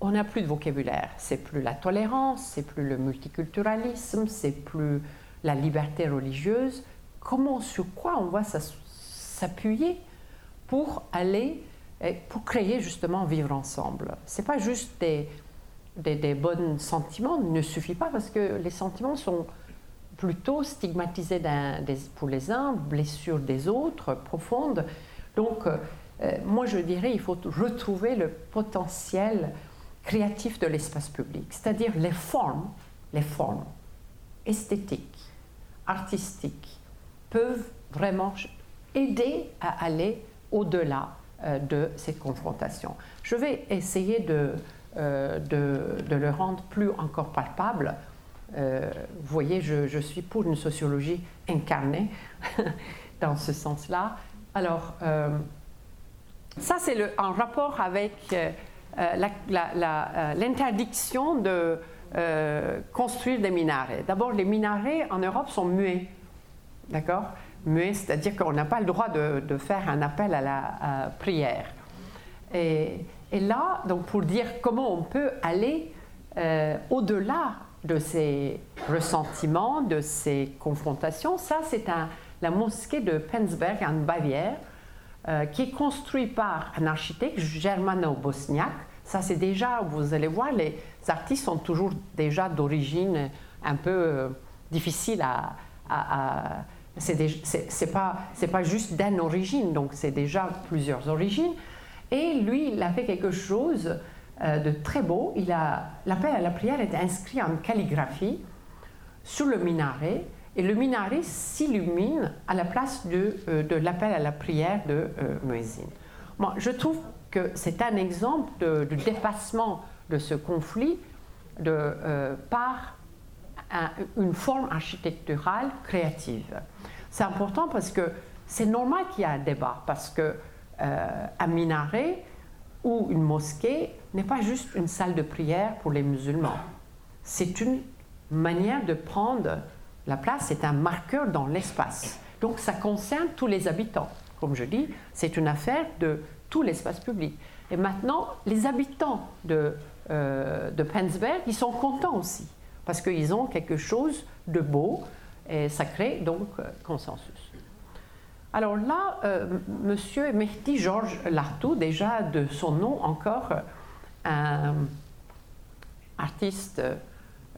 [SPEAKER 1] on n'a plus de vocabulaire, c'est plus la tolérance, c'est plus le multiculturalisme, c'est plus la liberté religieuse, comment, sur quoi on va s'appuyer pour aller pour créer justement vivre ensemble. Ce n'est pas juste des, des, bons sentiments, ne suffit pas parce que les sentiments sont plutôt stigmatisés pour les uns, blessures des autres, profondes. Donc, euh, moi je dirais il faut retrouver le potentiel créatif de l'espace public, c'est-à-dire les formes, les formes esthétiques, artistiques, peuvent vraiment aider à aller au-delà euh, de cette confrontation. Je vais essayer de, euh, de, le rendre plus encore palpable. Euh, vous voyez, je, suis pour une sociologie incarnée dans ce sens-là. Alors, ça, c'est en rapport avec l'interdiction de construire des minarets. D'abord, les minarets en Europe sont muets. D'accord? Muet, c'est-à-dire qu'on n'a pas le droit de, faire un appel à la prière. Et, là, donc pour dire comment on peut aller euh, au-delà de ces ressentiments, de ces confrontations, ça c'est la mosquée de Penzberg en Bavière, euh, qui est construite par un architecte germano-bosniaque. Ça c'est déjà, vous allez voir, les artistes sont toujours déjà d'origine un peu euh, difficile à c'est pas, pas juste d'une origine, donc c'est déjà plusieurs origines. Et lui, il a fait quelque chose euh, de très beau. Il a l'appel à la prière est inscrit en calligraphie sur le minaret, et le minaret s'illumine à la place de, euh, de l'appel à la prière de euh, Moi, je trouve que c'est un exemple de, dépassement de ce conflit de, euh, par une forme architecturale créative. C'est important parce que c'est normal qu'il y ait un débat, parce que euh, minaret ou une mosquée n'est pas juste une salle de prière pour les musulmans. C'est une manière de prendre la place, c'est un marqueur dans l'espace. Donc ça concerne tous les habitants. Comme je dis, c'est une affaire de tout l'espace public. Et maintenant, les habitants de, euh, de ils sont contents aussi parce qu'ils ont quelque chose de beau et ça crée donc euh, consensus. Alors là, euh, Monsieur Mehdi Georges Lartou, déjà de son nom encore, un artiste,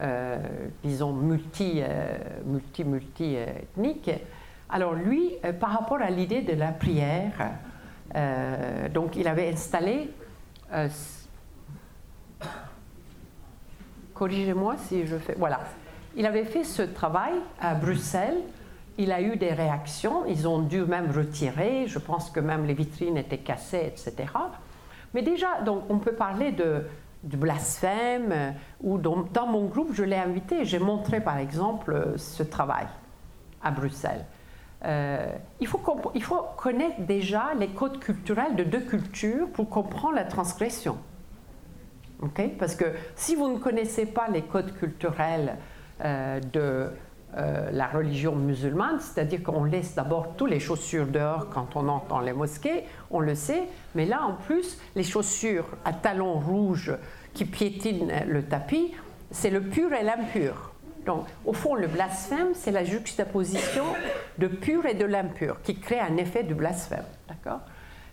[SPEAKER 1] euh, disons, multi, multi, multi ethnique, Alors lui, euh, par rapport à l'idée de la prière, donc il avait installé, corrigez-moi si je fais, voilà, il avait fait ce travail à Bruxelles. Il a eu des réactions, ils ont dû même retirer, je pense que même les vitrines étaient cassées, etc. Mais déjà, donc, on peut parler de, blasphème, euh, ou dans, mon groupe, je l'ai invité, j'ai montré par exemple euh, ce travail à Bruxelles. Euh, il, faut connaître déjà les codes culturels de deux cultures pour comprendre la transgression. Parce que si vous ne connaissez pas les codes culturels de euh, la religion musulmane, c'est-à-dire qu'on laisse d'abord toutes les chaussures dehors quand on entre dans les mosquées, on le sait, mais là en plus, les chaussures à talons rouges qui piétinent le tapis, c'est le pur et l'impur. Donc, au fond, le blasphème, c'est la juxtaposition de pur et de l'impur qui crée un effet de blasphème. D'accord?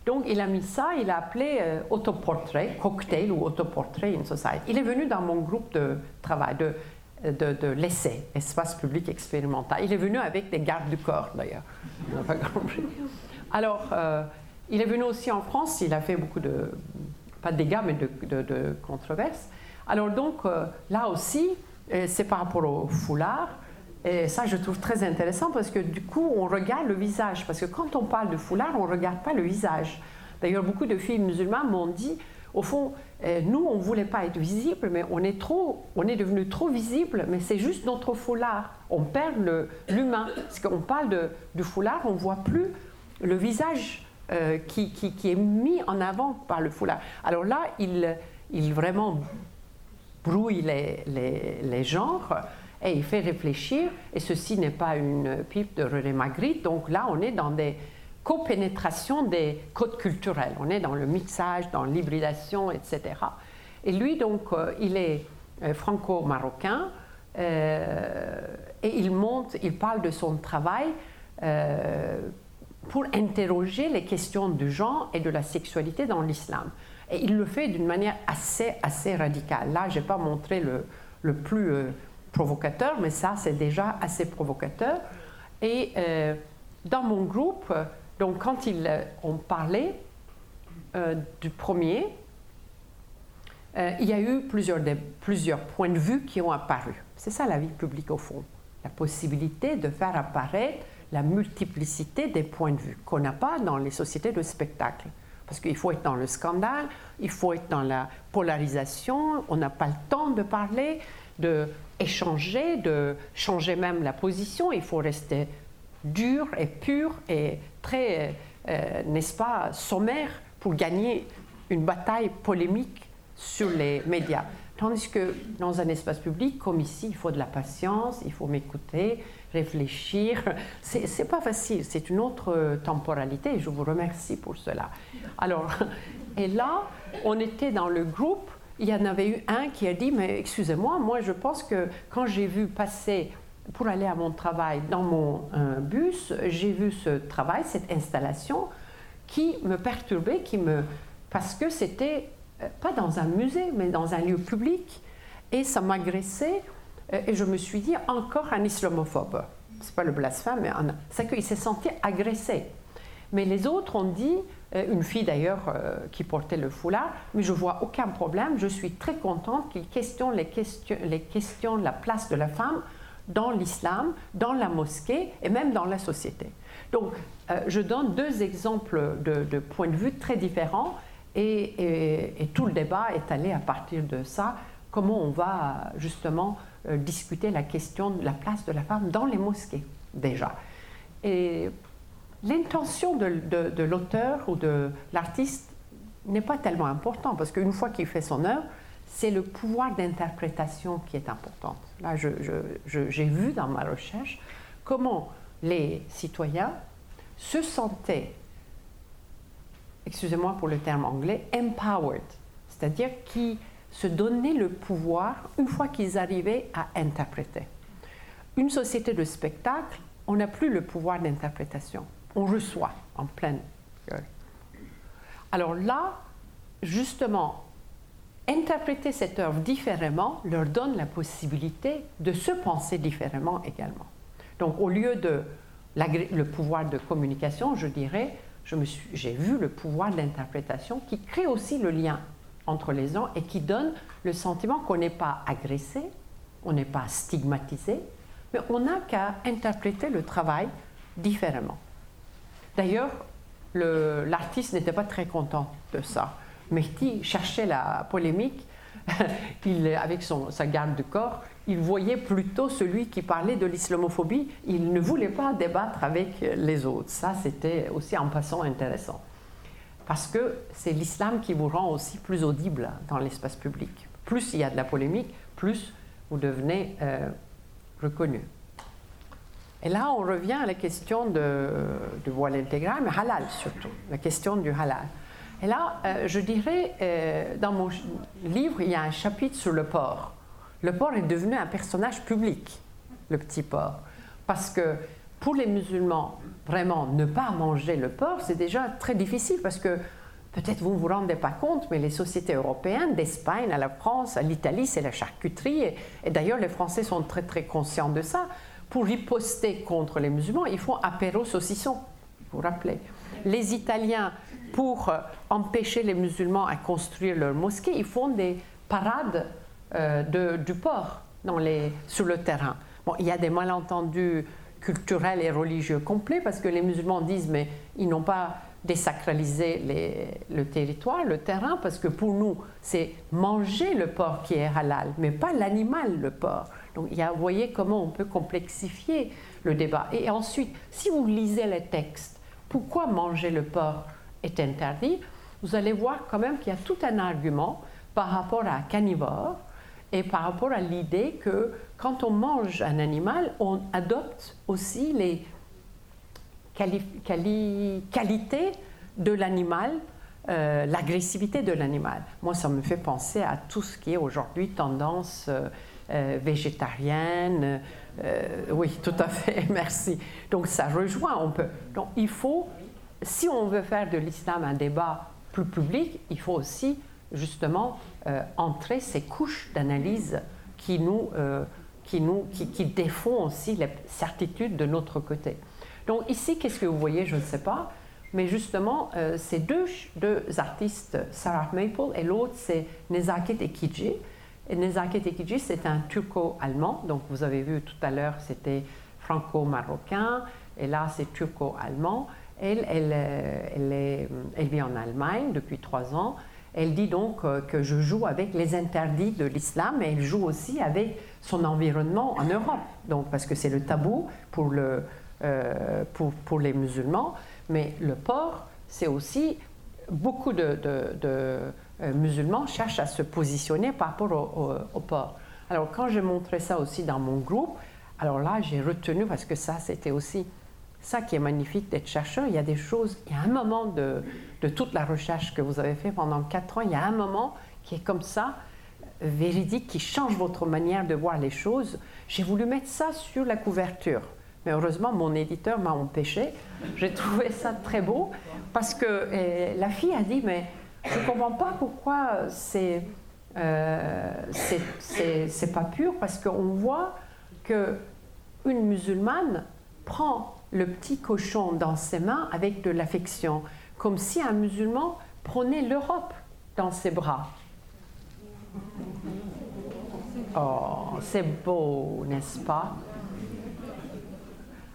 [SPEAKER 1] Donc, il a mis ça, il a appelé euh, autoportrait, cocktail ou autoportrait in society. Il est venu dans mon groupe de travail, de de, l'essai, espace public expérimental. Il est venu avec des gardes du corps, d'ailleurs. Alors, euh, il est venu aussi en France, il a fait beaucoup de, pas de dégâts, mais de, controverses. Alors donc, euh, là aussi, c'est par rapport au foulard. Et ça, je trouve très intéressant parce que du coup, on regarde le visage. Parce que quand on parle de foulard, on ne regarde pas le visage. D'ailleurs, beaucoup de filles musulmanes m'ont dit, au fond, euh, nous, on ne voulait pas être visible, mais on est, trop, on est devenu trop visible, mais c'est juste notre foulard. On perd l'humain. Parce qu'on parle de, du foulard, on ne voit plus le visage euh, qui, qui, est mis en avant par le foulard. Alors là, il, il vraiment brouille les, les, genres et il fait réfléchir. Et ceci n'est pas une pipe de René Magritte. Donc là, on est dans des copénétration des codes culturels. On est dans le mixage, dans l'hybridation, etc. Et lui, donc, euh, il est euh, franco-marocain euh, et il monte, il parle de son travail pour interroger les questions du genre et de la sexualité dans l'islam. Et il le fait d'une manière assez, assez radicale. Là, je n'ai pas montré le, le plus provocateur, mais ça, c'est déjà assez provocateur. Et dans mon groupe, donc quand ils euh, ont parlé euh, du premier, euh, il y a eu plusieurs, plusieurs points de vue qui ont apparu. C'est ça la vie publique au fond. La possibilité de faire apparaître la multiplicité des points de vue qu'on n'a pas dans les sociétés de spectacle. Parce qu'il faut être dans le scandale, il faut être dans la polarisation, on n'a pas le temps de parler, de de changer même la position, il faut rester dur et pur et très, euh, n'est-ce pas, sommaire pour gagner une bataille polémique sur les médias. Tandis que dans un espace public comme ici, il faut de la patience, il faut m'écouter, réfléchir. C'est pas facile, c'est une autre temporalité je vous remercie pour cela. Alors, et là, on était dans le groupe, il y en avait eu un qui a dit Mais excusez-moi, moi je pense que quand j'ai vu passer pour aller à mon travail dans mon euh, bus, j'ai vu ce travail, cette installation qui me perturbait, qui me parce que c'était euh, pas dans un musée, mais dans un lieu public, et ça m'agressait, et je me suis dit encore un islamophobe. C'est pas le blasphème, mais c'est qu'il s'est senti agressé. Mais les autres ont dit, une fille d'ailleurs qui portait le foulard, mais je vois aucun problème, je suis très contente qu'il questionne la place de la femme dans l'islam, dans la mosquée et même dans la société. Donc, euh, je donne deux exemples de, points de vue très différents et, tout le débat est allé à partir de ça, comment on va justement euh, discuter la question de la place de la femme dans les mosquées, déjà. Et l'intention de, de l'auteur ou de l'artiste n'est pas tellement importante parce qu'une fois qu'il fait son œuvre, c'est le pouvoir d'interprétation qui est important. Là, j'ai vu dans ma recherche comment les citoyens se sentaient, excusez-moi pour le terme anglais, empowered, c'est-à-dire qui se donnaient le pouvoir une fois qu'ils arrivaient à interpréter. Une société de spectacle, on n'a plus le pouvoir d'interprétation. On reçoit en pleine gueule. Alors là, justement, interpréter cette œuvre différemment leur donne la possibilité de se penser différemment également. Donc au lieu de le pouvoir de communication, je dirais, j'ai vu le pouvoir d'interprétation qui crée aussi le lien entre les gens et qui donne le sentiment qu'on n'est pas agressé, on n'est pas stigmatisé, mais on n'a qu'à interpréter le travail différemment. D'ailleurs, l'artiste n'était pas très content de ça. Mehdi cherchait la polémique. il, avec son, sa garde de corps, il voyait plutôt celui qui parlait de l'islamophobie. Il ne voulait pas débattre avec les autres. Ça, c'était aussi en passant intéressant. Parce que c'est l'islam qui vous rend aussi plus audible dans l'espace public. Plus il y a de la polémique, plus vous devenez euh, reconnu. Et là, on revient à la question du voile intégral, mais halal surtout, la question du halal. Et là, euh, je dirais, euh, dans mon livre, il y a un chapitre sur le porc. Le porc est devenu un personnage public, le petit porc. Parce que pour les musulmans, vraiment, ne pas manger le porc, c'est déjà très difficile parce que peut-être vous ne vous rendez pas compte, mais les sociétés européennes, d'Espagne à la France, à l'Italie, c'est la charcuterie. Et, d'ailleurs, les Français sont très très conscients de ça pour riposter contre les musulmans, ils font apéro saucisson, vous vous rappelez. Les Italiens, pour euh, empêcher les musulmans à construire leur mosquée, ils font des parades euh, de, du port dans les, sur le terrain. Bon, il y a des malentendus culturels et religieux complets parce que les musulmans disent mais ils n'ont pas désacralisé le territoire, le terrain, parce que pour nous, c'est manger le porc qui est halal, mais pas l'animal, le porc. Donc, il y a, vous voyez comment on peut complexifier le débat. Et ensuite, si vous lisez les textes, pourquoi manger le porc est interdit, vous allez voir quand même qu'il y a tout un argument par rapport à carnivore et par rapport à l'idée que quand on mange un animal, on adopte aussi les qualités de l'animal, euh, l'agressivité de l'animal. Moi, ça me fait penser à tout ce qui est aujourd'hui tendance euh, euh, végétarienne. Oui, tout à fait, merci. Donc ça rejoint, on peut. Donc il faut, si on veut faire de l'islam un débat plus public, il faut aussi justement euh, entrer ces couches d'analyse qui nous, qui, nous qui, défont aussi les certitudes de notre côté. Donc ici, qu'est-ce que vous voyez Je ne sais pas. Mais justement, ces deux, deux artistes, Sarah Maple et l'autre, c'est Nezaket Ekidji, Nezaket Ekici, c'est un turco-allemand. Donc, vous avez vu tout à l'heure, c'était franco-marocain. Et là, c'est turco-allemand. Elle, elle, elle, vit en Allemagne depuis trois ans. Elle dit donc euh, que je joue avec les interdits de l'islam, mais elle joue aussi avec son environnement en Europe. Donc, parce que c'est le tabou pour, le, euh, pour, les musulmans. Mais le porc, c'est aussi beaucoup de, euh, musulmans cherchent à se positionner par rapport au, porc. Alors quand j'ai montré ça aussi dans mon groupe, alors là j'ai retenu parce que ça c'était aussi ça qui est magnifique d'être chercheur. Il y a des choses, il y a un moment de, de, toute la recherche que vous avez fait pendant quatre ans, il y a un moment qui est comme ça, véridique, qui change votre manière de voir les choses. J'ai voulu mettre ça sur la couverture. Mais heureusement, mon éditeur m'a empêché. J'ai trouvé ça très beau parce que la fille a dit, mais je ne comprends pas pourquoi c'est euh, c'est pas pur, parce qu'on voit que une musulmane prend le petit cochon dans ses mains avec de l'affection, comme si un musulman prenait l'Europe dans ses bras. Oh, c'est beau, n'est-ce pas?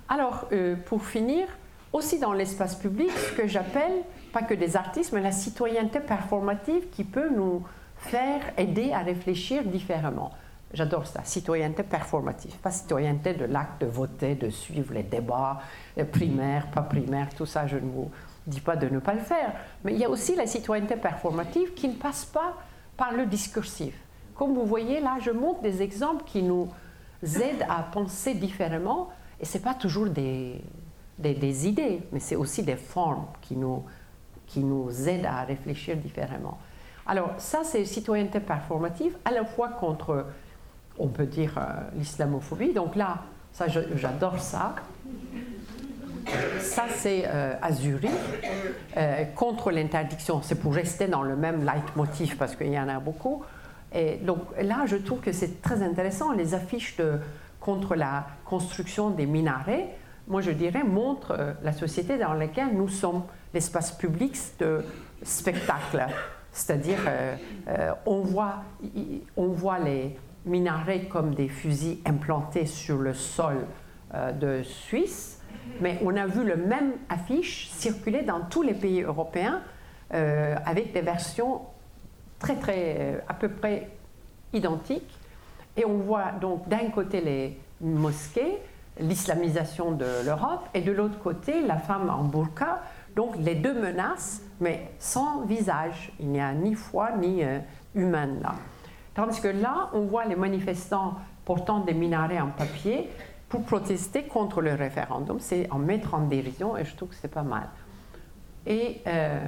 [SPEAKER 1] Alors, euh, pour finir, aussi dans l'espace public, ce que j'appelle pas que des artistes, mais la citoyenneté performative qui peut nous faire aider à réfléchir différemment. J'adore ça, citoyenneté performative, pas citoyenneté de l'acte de voter, de suivre les débats primaires, pas primaires, tout ça, je ne vous dis pas de ne pas le faire. Mais il y a aussi la citoyenneté performative qui ne passe pas par le discursif. Comme vous voyez là, je montre des exemples qui nous aident à penser différemment, et ce n'est pas toujours des, des, idées, mais c'est aussi des formes qui nous qui nous aide à réfléchir différemment. Alors ça, c'est citoyenneté performative, à la fois contre, on peut dire, euh, l'islamophobie. Donc là, ça, j'adore ça. Ça, c'est euh, euh, contre l'interdiction. C'est pour rester dans le même leitmotiv, parce qu'il y en a beaucoup. Et donc là, je trouve que c'est très intéressant, les affiches de, contre la construction des minarets moi je dirais, montre euh, la société dans laquelle nous sommes, l'espace public de spectacle. C'est-à-dire, on, voit, on voit les minarets comme des fusils implantés sur le sol de Suisse, mais on a vu le même affiche circuler dans tous les pays européens avec des versions très, très, à peu près identiques. Et on voit donc d'un côté les mosquées, l'islamisation de l'Europe, et de l'autre côté, la femme en burqa. Donc les deux menaces, mais sans visage. Il n'y a ni foi ni euh, humain là. Tandis que là, on voit les manifestants portant des minarets en papier pour protester contre le référendum. C'est en mettre en dérision et je trouve que c'est pas mal. Et, euh,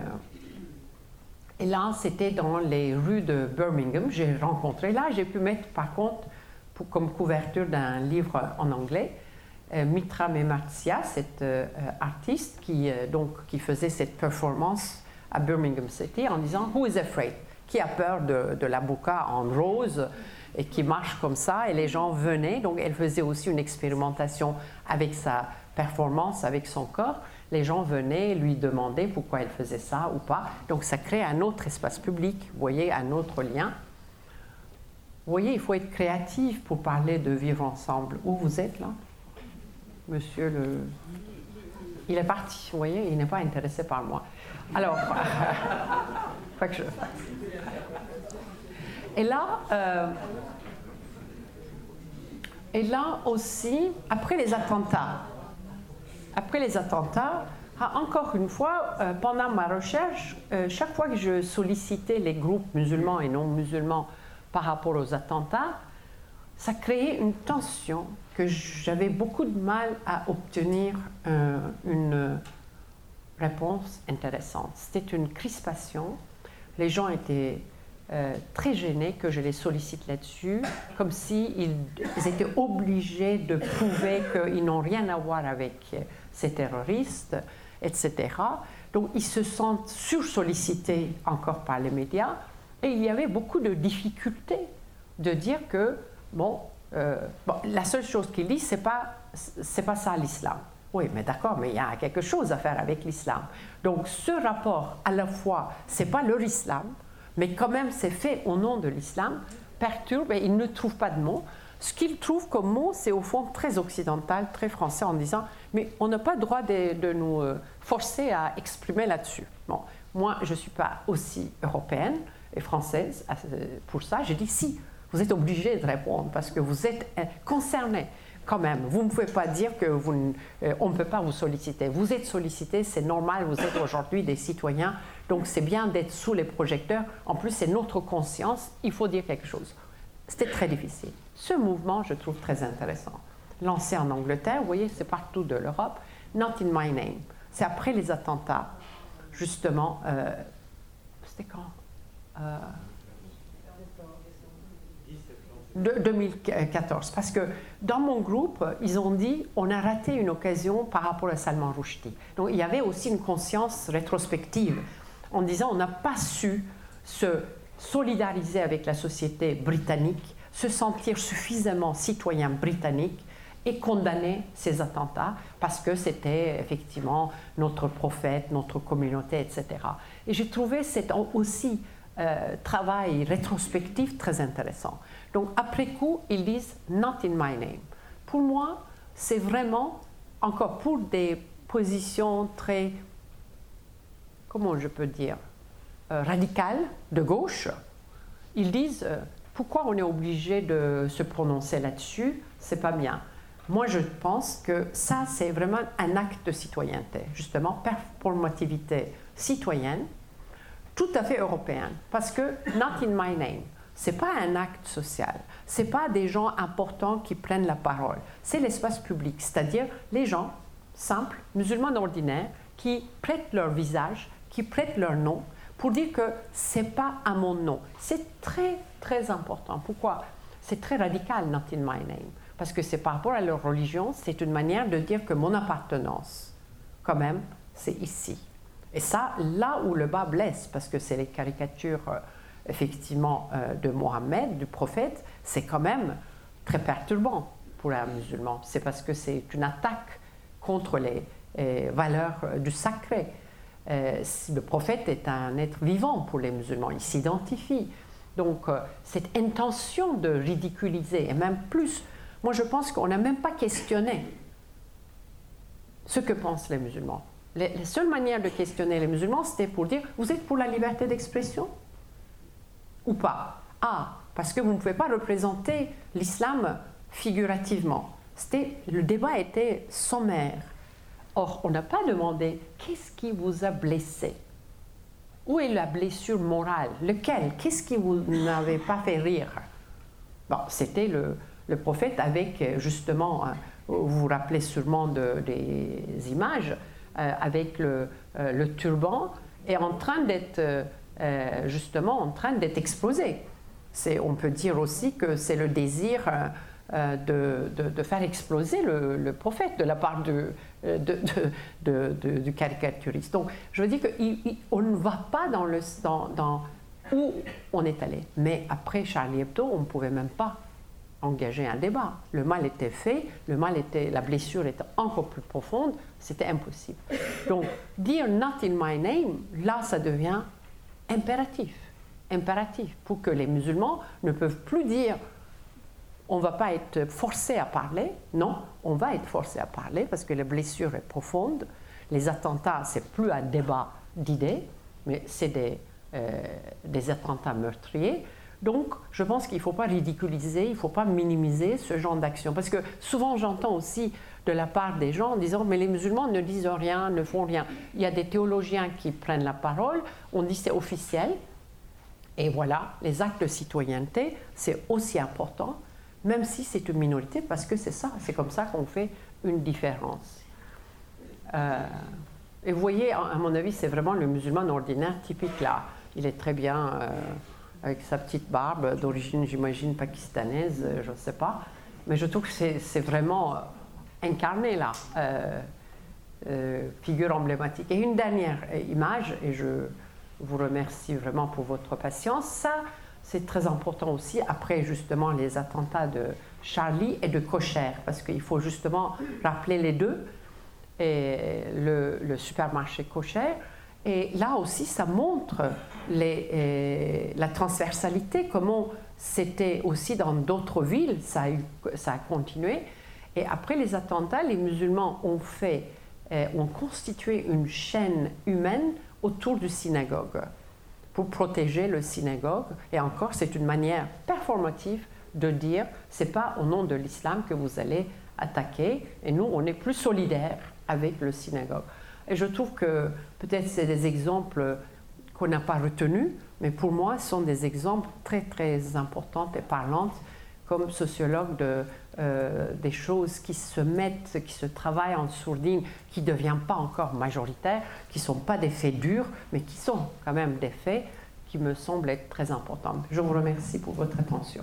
[SPEAKER 1] là, c'était dans les rues de Birmingham. J'ai rencontré là, j'ai pu mettre par contre pour, comme couverture d'un livre en anglais euh, Mitra Memartia, cette euh, artiste qui, donc, qui faisait cette performance à Birmingham City en disant Who is afraid? Qui a peur de, la bouca en rose et qui marche comme ça Et les gens venaient. Donc elle faisait aussi une expérimentation avec sa performance, avec son corps. Les gens venaient lui demander pourquoi elle faisait ça ou pas. Donc ça crée un autre espace public, vous voyez, un autre lien. Vous voyez, il faut être créatif pour parler de vivre ensemble. Où vous êtes là? Monsieur le... Il est parti, vous voyez, il n'est pas intéressé par moi. Alors, faut que je... Et là, euh, et là aussi, après les attentats, après les attentats, ah, encore une fois, euh, pendant ma recherche, euh, chaque fois que je sollicitais les groupes musulmans et non musulmans par rapport aux attentats, ça créait une tension que j'avais beaucoup de mal à obtenir une réponse intéressante. C'était une crispation. Les gens étaient euh, très gênés que je les sollicite là-dessus, comme s'ils ils étaient obligés de prouver qu'ils n'ont rien à voir avec ces terroristes, etc. Donc ils se sentent sursollicités encore par les médias et il y avait beaucoup de difficultés de dire que, bon, euh, bon, la seule chose qu'il dit, c'est pas, c'est pas ça l'islam. Oui, mais d'accord, mais il y a quelque chose à faire avec l'islam. Donc, ce rapport, à la fois, c'est pas leur islam, mais quand même, c'est fait au nom de l'islam, perturbe et il ne trouve pas de mots. Ce qu'il trouve comme mot, c'est au fond très occidental, très français, en disant Mais on n'a pas le droit de, de, nous euh, forcer à exprimer là-dessus. Bon, moi, je ne suis pas aussi européenne et française euh, pour ça. Je dis Si, vous êtes obligé de répondre parce que vous êtes euh, concerné quand même. Vous ne pouvez pas dire que ne peut pas vous solliciter. Vous êtes sollicité, c'est normal, vous êtes aujourd'hui des citoyens, donc c'est bien d'être sous les projecteurs. En plus, c'est notre conscience, il faut dire quelque chose. C'était très difficile. Ce mouvement, je trouve très intéressant. Lancé en Angleterre, vous voyez, c'est partout de l'Europe. Not in my name. C'est après les attentats, justement. Euh, c'était quand de 2014. Parce que dans mon groupe, ils ont dit on a raté une occasion par rapport à Salman Rushdie. Donc il y avait aussi une conscience rétrospective en disant on n'a pas su se solidariser avec la société britannique, se sentir suffisamment citoyen britannique et condamner ces attentats parce que c'était effectivement notre prophète, notre communauté, etc. Et j'ai trouvé cet aussi euh, travail rétrospectif très intéressant. Donc après coup, ils disent Not in my name. Pour moi, c'est vraiment, encore pour des positions très, comment je peux dire, euh, radicales, de gauche, ils disent euh, Pourquoi on est obligé de se prononcer là-dessus? C'est pas bien. Moi, je pense que ça, c'est vraiment un acte de citoyenneté, justement, performativité citoyenne, tout à fait européenne, parce que not in my name c'est pas un acte social, c'est pas des gens importants qui prennent la parole, c'est l'espace public, c'est-à-dire les gens simples, musulmans ordinaires, qui prêtent leur visage, qui prêtent leur nom pour dire que c'est pas à mon nom. C'est très très important. Pourquoi? C'est très radical, not in my name, parce que c'est par rapport à leur religion, c'est une manière de dire que mon appartenance, quand même, c'est ici. Et ça, là où le bas blesse, parce que c'est les caricatures euh, effectivement euh, de Mohammed, du prophète, c'est quand même très perturbant pour un musulman. C'est parce que c'est une attaque contre les valeurs du sacré. Le prophète est un être vivant pour les musulmans, il s'identifie. Donc cette intention de ridiculiser, et même plus, moi je pense qu'on n'a même pas questionné ce que pensent les musulmans. la seule manière de questionner les musulmans, c'était pour dire, vous êtes pour la liberté d'expression ou pas? Ah, parce que vous ne pouvez pas représenter l'islam figurativement. Le débat était sommaire. Or, on n'a pas demandé qu'est-ce qui vous a blessé? Où est la blessure morale? Lequel? Qu'est-ce qui vous n'avait pas fait rire? Bon, c'était le, le, prophète avec justement, hein, vous vous rappelez sûrement de, des images, euh, avec le, euh, le, turban et en train d'être euh, justement en train d'être explosé. On peut dire aussi que c'est le désir euh, de, faire exploser le, prophète de la part de, du caricaturiste. Donc, je veux dire qu'on ne va pas dans, le, dans, où on est allé. Mais après Charlie Hebdo, on ne pouvait même pas engager un débat. Le mal était fait, le mal était, la blessure était encore plus profonde, c'était impossible. Donc, dire not in my name, là, ça devient impératif. Impératif pour que les musulmans ne peuvent plus dire on ne va pas être forcé à parler. Non, on va être forcé à parler parce que la blessure est profonde. Les attentats, c'est plus un débat d'idées, mais c'est des, euh, des attentats meurtriers. Donc, je pense qu'il ne faut pas ridiculiser, il ne faut pas minimiser ce genre d'action. Parce que souvent, j'entends aussi de la part des gens en disant Mais les musulmans ne disent rien, ne font rien. Il y a des théologiens qui prennent la parole, on dit c'est officiel. Et voilà, les actes de citoyenneté, c'est aussi important même si c'est une minorité, parce que c'est ça, c'est comme ça qu'on fait une différence. Euh, et vous voyez, à mon avis, c'est vraiment le musulman ordinaire typique là. Il est très bien euh, avec sa petite barbe, d'origine, j'imagine, pakistanaise, euh, je ne sais pas. Mais je trouve que c'est vraiment incarné là, figure emblématique. Et une dernière image, et je vous remercie vraiment pour votre patience, ça, c'est très important aussi après justement les attentats de Charlie et de Cocher, parce qu'il faut justement rappeler les deux, et le, supermarché Cocher. Et là aussi, ça montre la transversalité, comment c'était aussi dans d'autres villes, ça a, ça a continué. Et après les attentats, les musulmans ont fait, ont constitué une chaîne humaine autour du synagogue pour protéger le synagogue. Et encore, c'est une manière performative de dire c'est pas au nom de l'islam que vous allez attaquer. Et nous, on est plus solidaires avec le synagogue. Et je trouve que peut-être c'est des exemples qu'on n'a pas retenus, mais pour moi, ce sont des exemples très très importants et parlantes comme sociologue de, euh, des choses qui se mettent, qui se travaillent en sourdine, qui ne deviennent pas encore majoritaires, qui ne sont pas des faits durs, mais qui sont quand même des faits qui me semblent être très importants. Je vous remercie pour votre attention.